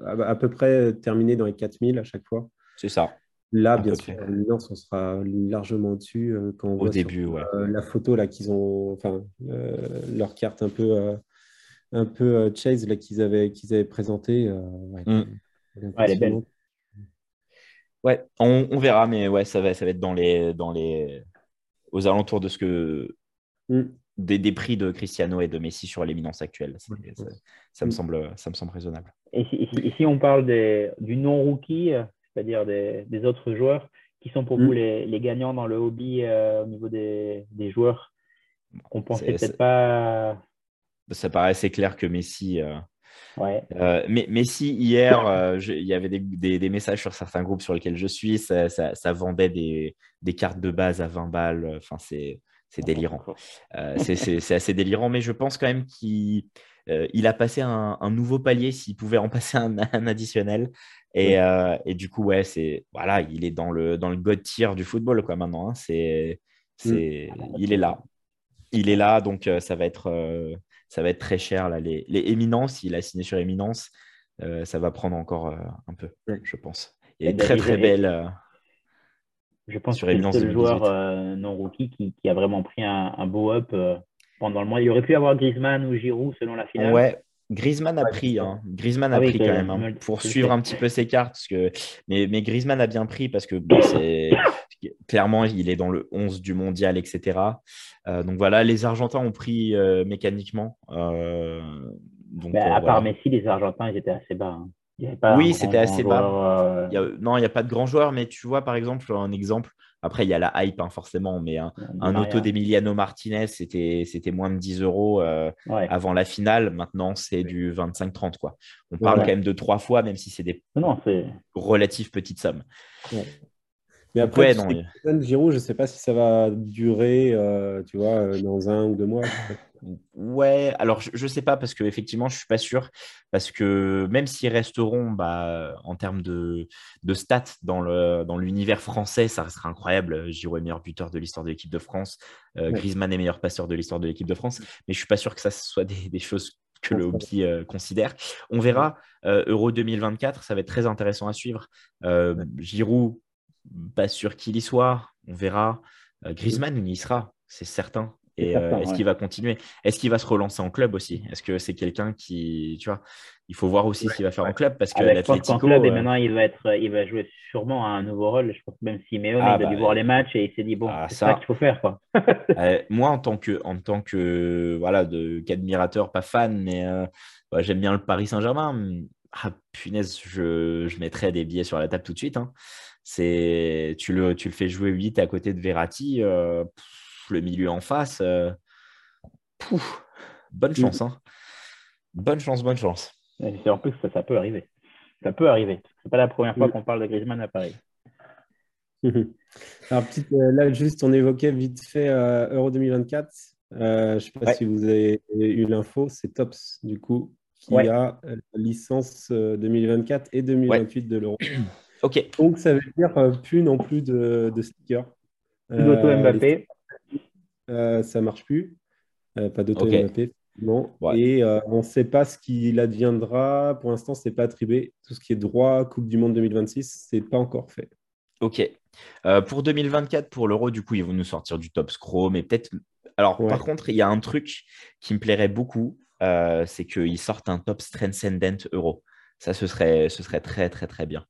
à, peu près terminer dans les 4000 à chaque fois. C'est ça. Là, bien sûr, l'éminence, on sera largement au-dessus quand on Au voit début, la photo là qu'ils ont, enfin, leur carte un peu un peu euh, Chase là qu'ils avaient qu'ils avaient présenté. Euh, ouais, mm. elle est belle. Ouais, on, verra, mais ouais, ça va, ça va être dans les, dans les, aux alentours de ce que mm. des, des, prix de Cristiano et de Messi sur l'éminence actuelle. Ça, me mm. semble, ça me semble raisonnable. Et si, on parle des, du non rookie, c'est-à-dire des, des, autres joueurs, qui sont pour vous les, les, gagnants dans le hobby euh, au niveau des, des joueurs, qu'on pensait peut-être pas ça paraît assez clair que Messi. Euh, ouais. Euh, mais Messi, hier, euh, il y avait des, messages sur certains groupes sur lesquels je suis. Ça, vendait des, cartes de base à 20 balles. Enfin, c'est délirant. c'est assez délirant, mais je pense quand même qu'il a passé un, nouveau palier s'il pouvait en passer un, additionnel. Et, du coup, ouais, c'est voilà, il est dans le dans le god tier du football quoi maintenant. Hein. c'est c'est mm. il est là, il est là, donc ça va être ça va être très cher. Là. Les, les éminences, il a signé sur éminence, euh, ça va prendre encore euh, un peu, je pense. Il est très très belle. Euh, je pense sur que c'est le joueur non rookie qui, qui, a vraiment pris un, un beau up pendant le mois. Il aurait pu avoir Griezmann ou Giroud selon la finale. Ouais, Griezmann a pris, hein. Griezmann a ah pris quand même hein, pour suivre un petit peu ses cartes. Parce que... mais, mais Griezmann a bien pris parce que c'est clairement, il est dans le 11 du mondial, etc. Euh, donc voilà, les Argentins ont pris euh, mécaniquement. Euh, donc, à part Messi, les Argentins, ils étaient assez bas. Hein. oui, c'était assez bas. non, il n'y a pas de grand joueur, mais tu vois, par exemple, un exemple, après, il y a la hype, hein, forcément, mais un, auto d'Emiliano Martinez, c'était moins de 10 euros euh, avant la finale. Maintenant, c'est du 25-30. quoi. On parle quand même de trois fois, même si c'est des non, relatives petites sommes. Mais après, non, Giroud, je ne sais pas si ça va durer, euh, tu vois, euh, dans un ou deux mois. Ouais, alors je ne sais pas parce qu'effectivement, je ne suis pas sûr. Parce que même s'ils resteront bah, en termes de, de stats dans, le, dans l'univers français, ça restera incroyable. Giroud est meilleur buteur de l'histoire de l'équipe de France. Euh, Griezmann est meilleur passeur de l'histoire de l'équipe de France. Mais je ne suis pas sûr que ça soit des, des choses que le hobby considère. On verra. Euro 2024, ça va être très intéressant à suivre. Giroud, pas sûr qu'il y soit. On verra. Griezmann, il y sera, c'est certain. Et euh, est-ce qu'il va continuer? Est-ce qu'il va se relancer en club aussi? Est-ce que c'est quelqu'un qui, tu vois, il faut voir aussi ce qu'il va faire en club parce que ah, l'Atlético. club et euh, maintenant il va être, il va jouer sûrement à un nouveau rôle. Je pense que même Simeone ah, il a dû bah, voir les matchs et il s'est dit bon, ah, c'est ça, qu'il faut faire quoi. Euh, moi en tant que, en tant que, voilà, de qu'admirateur, pas fan, mais j'aime bien le Paris Saint-Germain. Ah, punaise, je, je mettrais des billets sur la table tout de suite. Hein. C'est, tu le, tu le fais jouer 8 à côté de Verratti le milieu en face. Euh, bonne mm. chance. Hein. Bonne chance, bonne chance. en plus, ça, ça, peut arriver. Ça peut arriver. C'est pas la première fois mm. qu'on parle de Griezmann à Paris. Alors, petite, euh, là, juste, on évoquait vite fait euh, Euro 2024. je ne sais pas si vous avez eu l'info. C'est Tops, du coup, qui a la licence 2024 et 2028 de l'Euro. ok. Donc, ça veut dire plus non plus de, de stickers. Plus d'auto Mbappé. Euh, ça marche plus. Euh, pas d'auto Non. Et euh, on ne sait pas ce qu'il adviendra. Pour l'instant, ce n'est pas attribué. Tout ce qui est droit, Coupe du Monde 2026, ce n'est pas encore fait. Ok. pour 2024, pour l'Euro, du coup, ils vont nous sortir du top scroll. Mais peut-être. Alors, par contre, il y a un truc qui me plairait beaucoup c'est qu'ils sortent un top transcendent Euro. Ça, ce serait, ce serait très, très, très bien.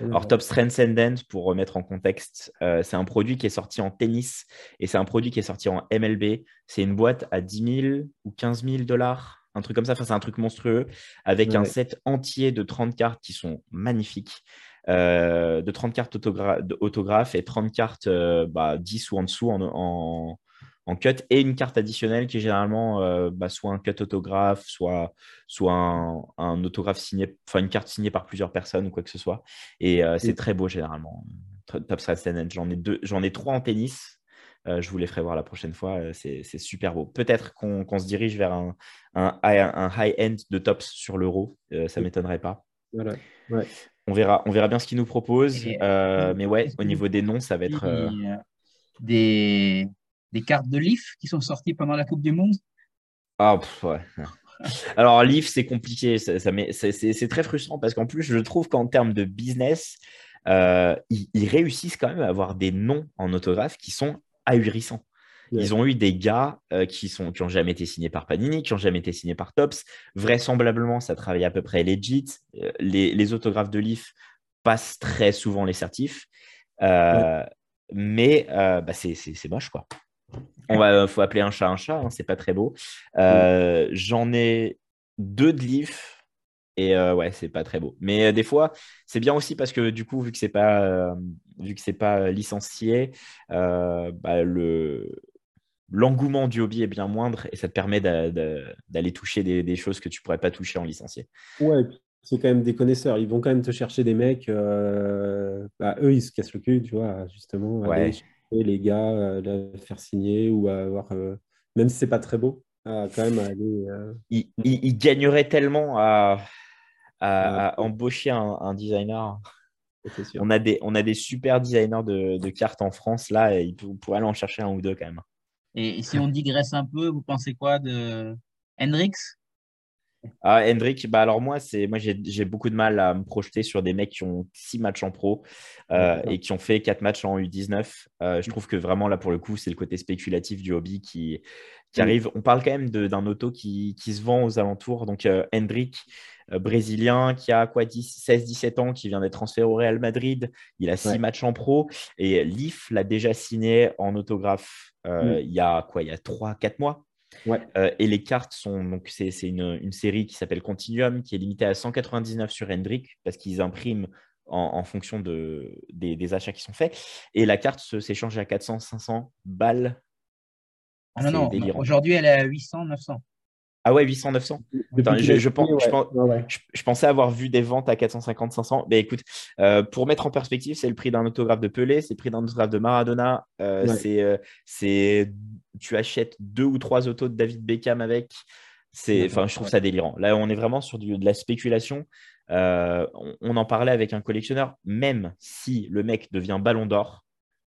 Alors, Top Transcendent, pour remettre en contexte, euh, c'est un produit qui est sorti en tennis et c'est un produit qui est sorti en MLB. C'est une boîte à 10 000 ou 15 000 dollars, un truc comme ça. Enfin, c'est un truc monstrueux avec un set entier de 30 cartes qui sont magnifiques. Euh, de 30 cartes autographes et 30 cartes euh, bah, 10 ou en dessous en, en cut et une carte additionnelle qui est généralement euh, bah, soit un cut autographe, soit, soit un, autographe signé, enfin une carte signée par plusieurs personnes ou quoi que ce soit. Et euh, c'est très beau généralement. Top J'en ai deux, j'en ai trois en tennis. Euh, je vous les ferai voir la prochaine fois. C'est super beau. Peut-être qu'on se dirige vers un, un, high-end de tops sur l'euro. ça ne m'étonnerait pas. On, verra, on verra bien ce qu'ils nous proposent. mais ouais, au niveau des noms, ça va être. Des, des cartes de Leaf qui sont sorties pendant la Coupe du Monde? Ah, ouais. Alors, Leaf, c'est compliqué. Ça, c'est très frustrant parce qu'en plus, je trouve qu'en termes de business, euh, ils, réussissent quand même à avoir des noms en autographe qui sont ahurissants. Ils ont eu des gars euh, qui sont qui jamais été signés par Panini, qui n'ont jamais été signés par Tops. Vraisemblablement, ça travaille à peu près legit. Euh, les, autographes de Leaf passent très souvent les certifs. Mais bah, c'est moche, quoi. On va, faut appeler un chat un chat, hein, c'est pas très beau. Euh, j'en ai deux de Leaf et euh, ouais, c'est pas très beau. Mais euh, des fois, c'est bien aussi parce que du coup, vu que c'est pas, vu que c'est pas licencié, bah, le l'engouement du hobby est bien moindre et ça te permet d'aller toucher des, choses que tu pourrais pas toucher en licencié. Ouais, c'est quand même des connaisseurs. Ils vont quand même te chercher des mecs. Bah, eux, ils se cassent le cul, tu vois, justement. Ouais les gars, euh, faire signer ou avoir, euh, même si c'est pas très beau, quand même aller. Euh, il, gagnerait tellement à, à, embaucher un, designer. On a, des, on a des super designers de, cartes en France là, et il pourrait aller en chercher un ou deux quand même. Et, si on digresse un peu, vous pensez quoi de Hendrix? Ah, Hendrik, bah alors moi, c'est moi j'ai beaucoup de mal à me projeter sur des mecs qui ont six matchs en pro euh, et qui ont fait quatre matchs en U19. Euh, je trouve que vraiment là pour le coup, c'est le côté spéculatif du hobby qui, qui mm. arrive. On parle quand même d'un auto qui, qui, se vend aux alentours. Donc euh, Hendrik, brésilien, qui a quoi 16-17 ans, qui vient d'être transféré au Real Madrid. Il a six matchs en pro et Leaf l'a déjà signé en autographe mm. il y a quoi Il y a 3-4 mois? Et les cartes sont donc c'est une, série qui s'appelle Continuum qui est limitée à 199 sur Hendrik parce qu'ils impriment en, fonction de, des, achats qui sont faits. Et la carte s'échange à 400, 500 balles. Ah non, non, aujourd'hui elle est à 800, 900. Ah ouais, 800, 900 je, pensais avoir vu des ventes à 450, 500. Mais écoute, euh, pour mettre en perspective, c'est le prix d'un autographe de Pelé, c'est le prix d'un autographe de Maradona. Euh, euh, c'est, tu achètes deux ou trois autos de David Beckham avec. C'est, enfin, je trouve ça délirant. Là, on est vraiment sur du, de la spéculation. on, en parlait avec un collectionneur. Même si le mec devient Ballon d'Or,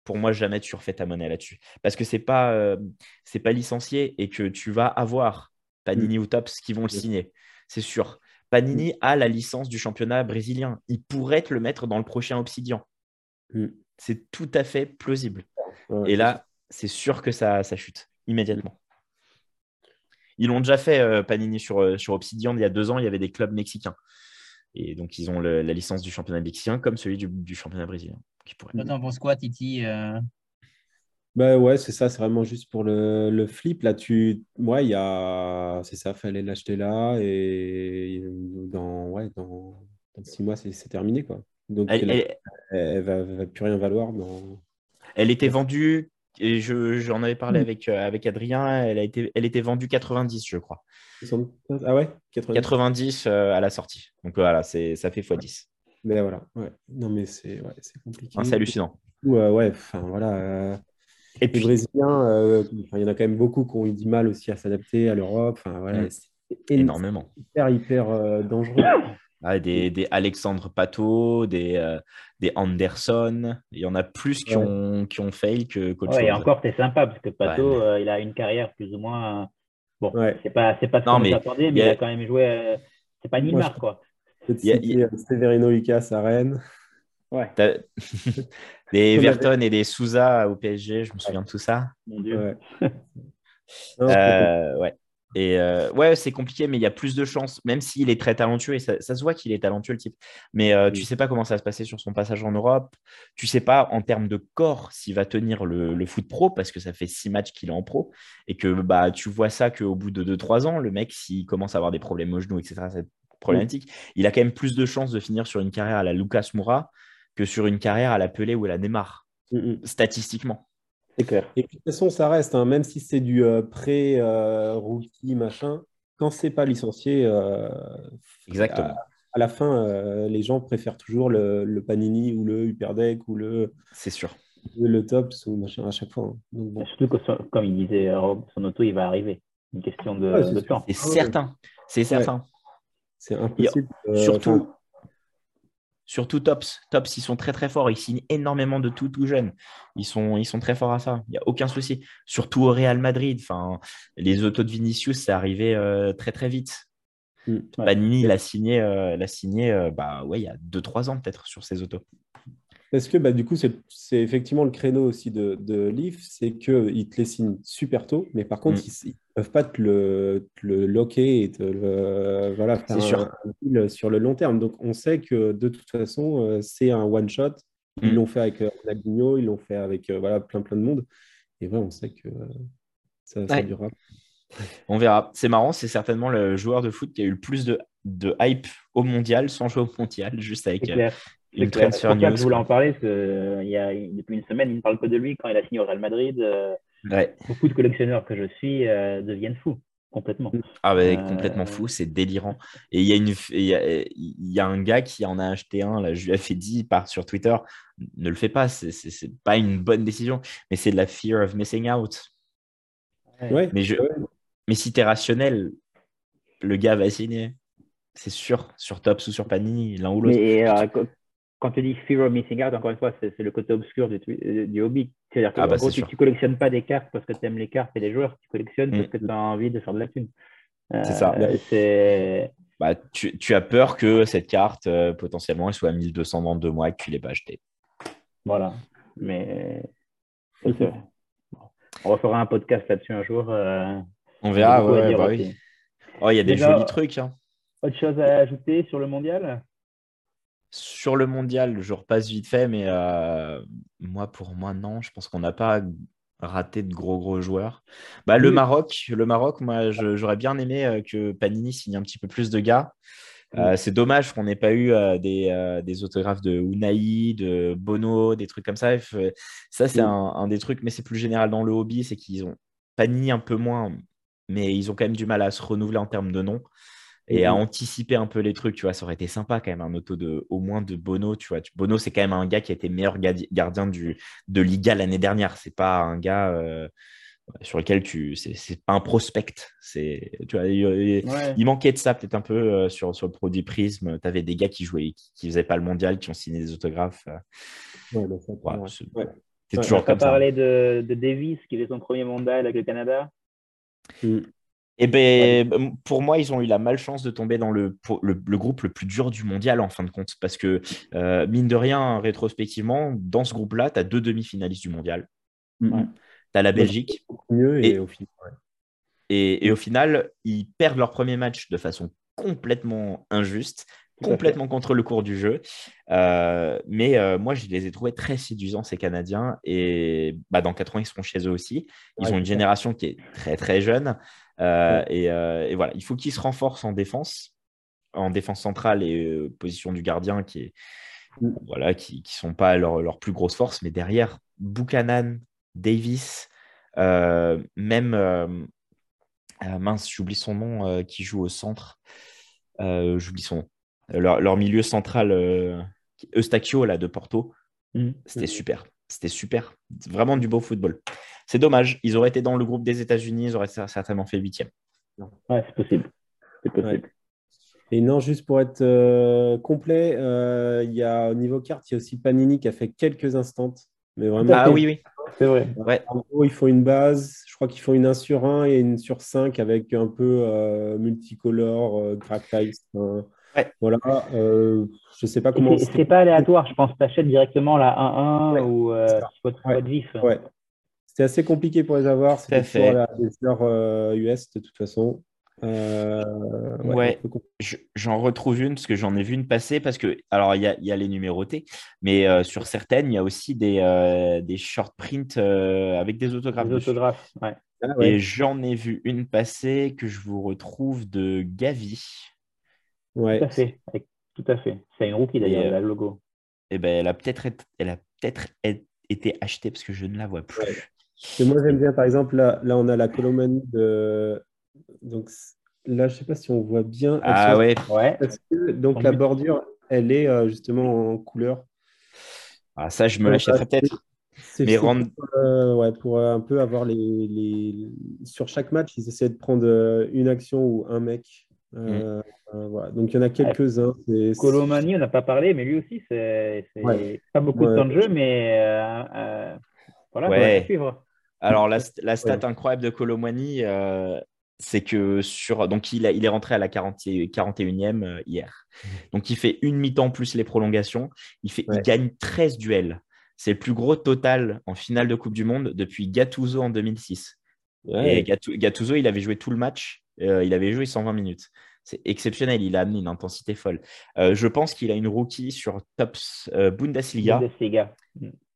pour moi, jamais tu refais ta monnaie là-dessus, parce que c'est pas, c'est pas licencié et que tu vas avoir Panini mm. ou Tops qui vont le signer, c'est sûr. Panini mm. a la licence du championnat brésilien. Il pourrait te le mettre dans le prochain Obsidian. Mm. C'est tout à fait plausible. Et là, c'est sûr que ça, ça chute immédiatement. Ils l'ont déjà fait, euh, Panini, sur, euh, sur Obsidian. Il y a deux ans, il y avait des clubs mexicains. Et donc, ils ont la licence du championnat mexicain comme celui du, championnat brésilien. T'en penses quoi, Titi euh, bah ouais, c'est ça, c'est vraiment juste pour le, flip. Là, tu. Ouais, il y a. C'est ça, fallait l'acheter là. Et dans, ouais, dans, six mois, c'est terminé, quoi. Donc, elle, elle, va, va, plus rien valoir. Dans... Elle était vendue, et j'en avais parlé mm. avec, euh, avec Adrien, elle, a été, elle était vendue 90, je crois. Ah ouais 90, 90 euh, à la sortie. Donc voilà, ça fait x10. Mais voilà, ouais. Non, mais c'est ouais, compliqué. c'est hallucinant. ouais, enfin voilà. Et puis, les Brésiliens, euh, il y en a quand même beaucoup qui ont eu du mal aussi à s'adapter à l'Europe. Enfin, voilà, mm. Énormément. Hyper, hyper euh, dangereux. Ah, des, des, Alexandre Pato, des, euh, des Anderson. Il y en a plus qui, ont, qui ont fail que qu'autre ouais, Et encore, c'est sympa parce que Pato, il a une carrière plus ou moins. Bon, c'est pas, c'est pas ce qu'on s'attendait, mais il a... quand même joué. C'est pas Neymar, quoi. Il y a, Severino Lucas à Rennes. Ouais. Des Everton et des Souza au PSG, je me souviens de tout ça. Mon Dieu. Euh, ouais. Et euh, ouais, c'est compliqué, mais il y a plus de chances, même s'il est très talentueux, et ça, se voit qu'il est talentueux, le type. Mais euh, tu sais pas comment ça va se passer sur son passage en Europe. Tu sais pas en termes de corps s'il va tenir le, foot pro, parce que ça fait six matchs qu'il est en pro, et que bah, tu vois ça qu'au bout de 2-3 ans, le mec, s'il commence à avoir des problèmes au genou, etc., c'est problématique. Il a quand même plus de chances de finir sur une carrière à la Lucas Moura que sur une carrière à la Pelé ou à la Neymar, mm, mm. statistiquement. C'est clair. Et puis, de toute façon, ça reste, hein, même si c'est du euh, pré-rookie, machin, quand c'est pas licencié, euh, Exactement. À, la fin, euh, les gens préfèrent toujours le, Panini ou le Hyperdeck ou le. C'est sûr. Le, Tops ou machin à chaque fois. Hein. Donc, Surtout que, comme il disait son auto, il va arriver. Une question de, temps. C'est certain. C'est certain. C'est impossible. surtout, Surtout Tops. Tops, ils sont très très forts. Ils signent énormément de tout tout jeunes. Ils sont, ils sont très forts à ça. Il n'y a aucun souci. Surtout au Real Madrid. Enfin, les autos de Vinicius, c'est arrivé euh, très très vite. Mm. Panini l'a signé, euh, l'a signé euh, bah, ouais, il y a 2-3 ans peut-être sur ces autos. Parce que bah, du coup, c'est effectivement le créneau aussi de, de Leaf, c'est qu'ils te les signent super tôt, mais par contre, mm. ils ne peuvent pas te le, le locker et te le, voilà, faire sûr. sur le long terme. Donc, on sait que de toute façon, euh, c'est un one-shot. Ils mm. l'ont fait avec euh, Ronaldinho, ils l'ont fait avec euh, voilà, plein, plein de monde. Et ouais, on sait que ça, ça durera. On verra. C'est marrant, c'est certainement le joueur de foot qui a eu le plus de, de hype au mondial sans jouer au mondial, juste avec une transfer news. Je voulais en parler parce que euh, il y a, depuis une semaine, il ne parle que de lui quand il a signé au Real Madrid. Euh, beaucoup de collectionneurs que je suis euh, deviennent fous complètement. Ah bah, complètement fou, c'est délirant. Et il y, a une, il y a, un gars qui en a acheté un, là, je lui ai fait dit par, sur Twitter, ne le fais pas, c'est pas une bonne décision, mais c'est de la fear of missing out. Ouais, mais, je, mais si tu es rationnel, le gars va signer. C'est sûr, sur Tops ou sur Panini, l'un ou l'autre quand tu dis fear of missing out, encore une fois, c'est le côté obscur du, du hobby. C'est-à-dire que ah bah, gros, tu, ne collectionnes pas des cartes parce que tu aimes les cartes et les joueurs, tu collectionnes parce mm. que tu as envie de faire de la thune. c'est ça. Euh, bah, tu, tu, as peur que cette carte, euh, potentiellement, elle soit à 1200 dans deux mois et que tu ne l'aies pas achetée. Voilà. Mais on refera un podcast là-dessus un jour. Euh, on verra, ouais, bah oui. Oh, il y a des jolis trucs. Hein. Autre chose à ajouter sur le mondial? Sur le mondial, je repasse vite fait, mais euh, moi, pour moi, non. Je pense qu'on n'a pas raté de gros gros joueurs. Bah, Le Maroc, le Maroc, moi j'aurais bien aimé que Panini signe un petit peu plus de gars. c'est dommage qu'on n'ait pas eu des, des, autographes de Unai, de Bono, des trucs comme ça. Ça, c'est un, un, des trucs, mais c'est plus général dans le hobby, c'est qu'ils ont Panini un peu moins, mais ils ont quand même du mal à se renouveler en termes de nom et à anticiper un peu les trucs, tu vois, ça aurait été sympa quand même un auto de au moins de Bono, tu vois. Bono, c'est quand même un gars qui a été meilleur gardien du, de Liga l'année dernière. C'est pas un gars euh, sur lequel tu, c'est pas un prospect. C'est, tu vois, il, manquait de ça peut-être un peu euh, sur, sur le produit Prism. Tu avais des gars qui jouaient, qui, faisaient pas le mondial, qui ont signé des autographes. Ouais, bah, c'est toujours comme ça. parlé de, de Davis qui fait son premier mondial avec le Canada? Mm. Et eh ben, pour moi, ils ont eu la malchance de tomber dans le, le, groupe le plus dur du mondial en fin de compte. Parce que, euh, mine de rien, rétrospectivement, dans ce groupe-là, tu as deux demi-finalistes du mondial. Tu as la Belgique. Mieux et, au final, et, au final, ils perdent leur premier match de façon complètement injuste complètement contre le cours du jeu. Euh, mais euh, moi, je les ai trouvés très séduisants, ces Canadiens. Et bah, dans 4 ans, ils seront chez eux aussi. Ils ont une génération qui est très, très jeune. Euh, et, voilà, il faut qu'ils se renforcent en défense, en défense centrale et position du gardien qui est. Mm. Voilà, qui ne sont pas leur, leur, plus grosse force, mais derrière, Buchanan, Davis, même, mince, j'oublie son nom, qui joue au centre, j'oublie son nom, leur, milieu central, euh, Eustachio là, de Porto, mm. c'était super. C'était super. Vraiment du beau football. C'est dommage. Ils auraient été dans le groupe des États-Unis, ils auraient certainement fait huitième. Ouais, c'est possible. C'est possible. Et non, juste pour être euh, complet, euh, il y a au niveau carte, il y a aussi Panini qui a fait quelques instants. Mais vraiment, ah oui, oui. C'est vrai. Ouais. En gros, ils font une base. Je crois qu'ils font une 1 sur 1 et une sur 5 avec un peu multicolore, euh, voilà. Euh, je sais pas comment. C'est pas aléatoire, je pense. Tu achètes directement la 1-1 ou euh, ouais. de vif. Ouais. C'était assez compliqué pour les avoir. C'était pour la heures US de toute façon. Euh, ouais, j'en retrouve une parce que j'en ai vu une passer parce que alors il y a, y a, les numérotés, mais euh, sur certaines il y a aussi des, euh, des short prints avec des autographes. Des autographes, ouais. Ah Et j'en ai vu une passer que je vous retrouve de Gavi. Ouais. Tout à fait. Tout à fait. C'est une rookie d'ailleurs, le logo. Et eh ben, elle a peut-être elle a peut-être été achetée parce que je ne la vois plus. Et moi j'aime bien par exemple là, là on a la Colomanie de donc là je sais pas si on voit bien. Ah ouais. ouais. donc la bordure elle est euh, justement en couleur. Ah ça je me l'achèterais peut-être. Mais rendre... pour, euh, ouais, pour un peu avoir les, les, sur chaque match ils essaient de prendre une action ou un mec euh, euh, Donc il y en a quelques-uns. Colomani, on n'a pas parlé, mais lui aussi, c'est pas beaucoup de temps de jeu, mais euh, voilà, suivre. Alors la, la stat incroyable de Colomani, c'est que sur donc il, a, il est rentré à la 40, 41e hier. Mmh. Donc il fait une mi-temps plus les prolongations. Il, fait, il gagne 13 duels. C'est le plus gros total en finale de Coupe du Monde depuis Gattuso en 2006. Et Gattuso, il avait joué tout le match euh, il avait joué 120 minutes. C'est exceptionnel. Il a amené une intensité folle. Euh, je pense qu'il a une rookie sur Tops euh, Bundesliga.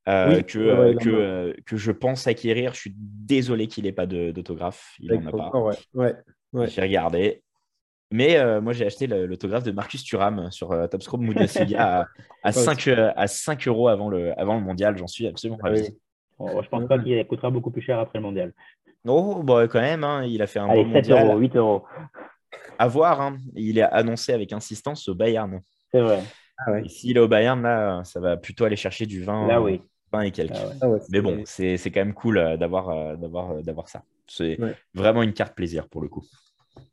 que, que, que, je pense acquérir. Je suis désolé qu'il n'ait pas d'autographe. Il n'en a pas. Ouais. Ouais. J'ai regardé. Mais moi, j'ai acheté l'autographe de Marcus Thuram sur euh, Topscope Bundesliga à, à, 5, à 5 euros avant le, avant le mondial. J'en suis absolument ravi. je ne pense pas qu'il coûtera beaucoup plus cher après le mondial. Oh, bah, quand même, hein, il a fait un Allez, 7 euros, 8 euros. À voir, hein. il est annoncé avec insistance au Bayern. C'est vrai. Ah s'il est au Bayern, là, ça va plutôt aller chercher du vin. Là, oui. 20 et quelques. Ah ah Mais bon, c'est quand même cool euh, d'avoir euh, euh, d'avoir ça. C'est vraiment une carte plaisir pour le coup.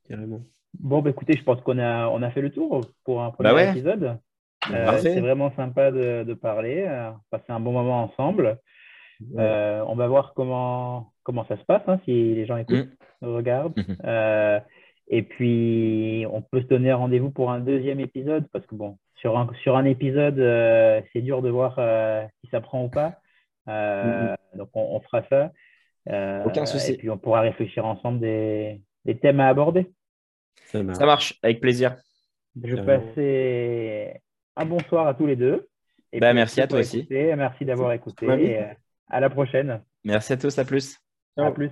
Carrément. Bon, bah, écoutez, je pense qu'on a, on a fait le tour pour un premier bah épisode. c'est vraiment sympa de, de parler, passer un bon moment ensemble. On va voir comment, comment ça se passe, hein, si les gens écoutent, mm. regardent. Mm-hmm. Euh, et puis, on peut se donner rendez-vous pour un deuxième épisode, parce que bon, sur un, sur un épisode, euh, c'est dur de voir euh, si ça prend ou pas. Mm-hmm. Donc, on, fera ça. Aucun souci. Et puis, on pourra réfléchir ensemble des, des thèmes à aborder. Ça marche. avec plaisir. Je vais passer un bonsoir à tous les deux. Et bah, merci à toi aussi. merci d'avoir écouté. À la prochaine. Merci à tous, à plus. À plus.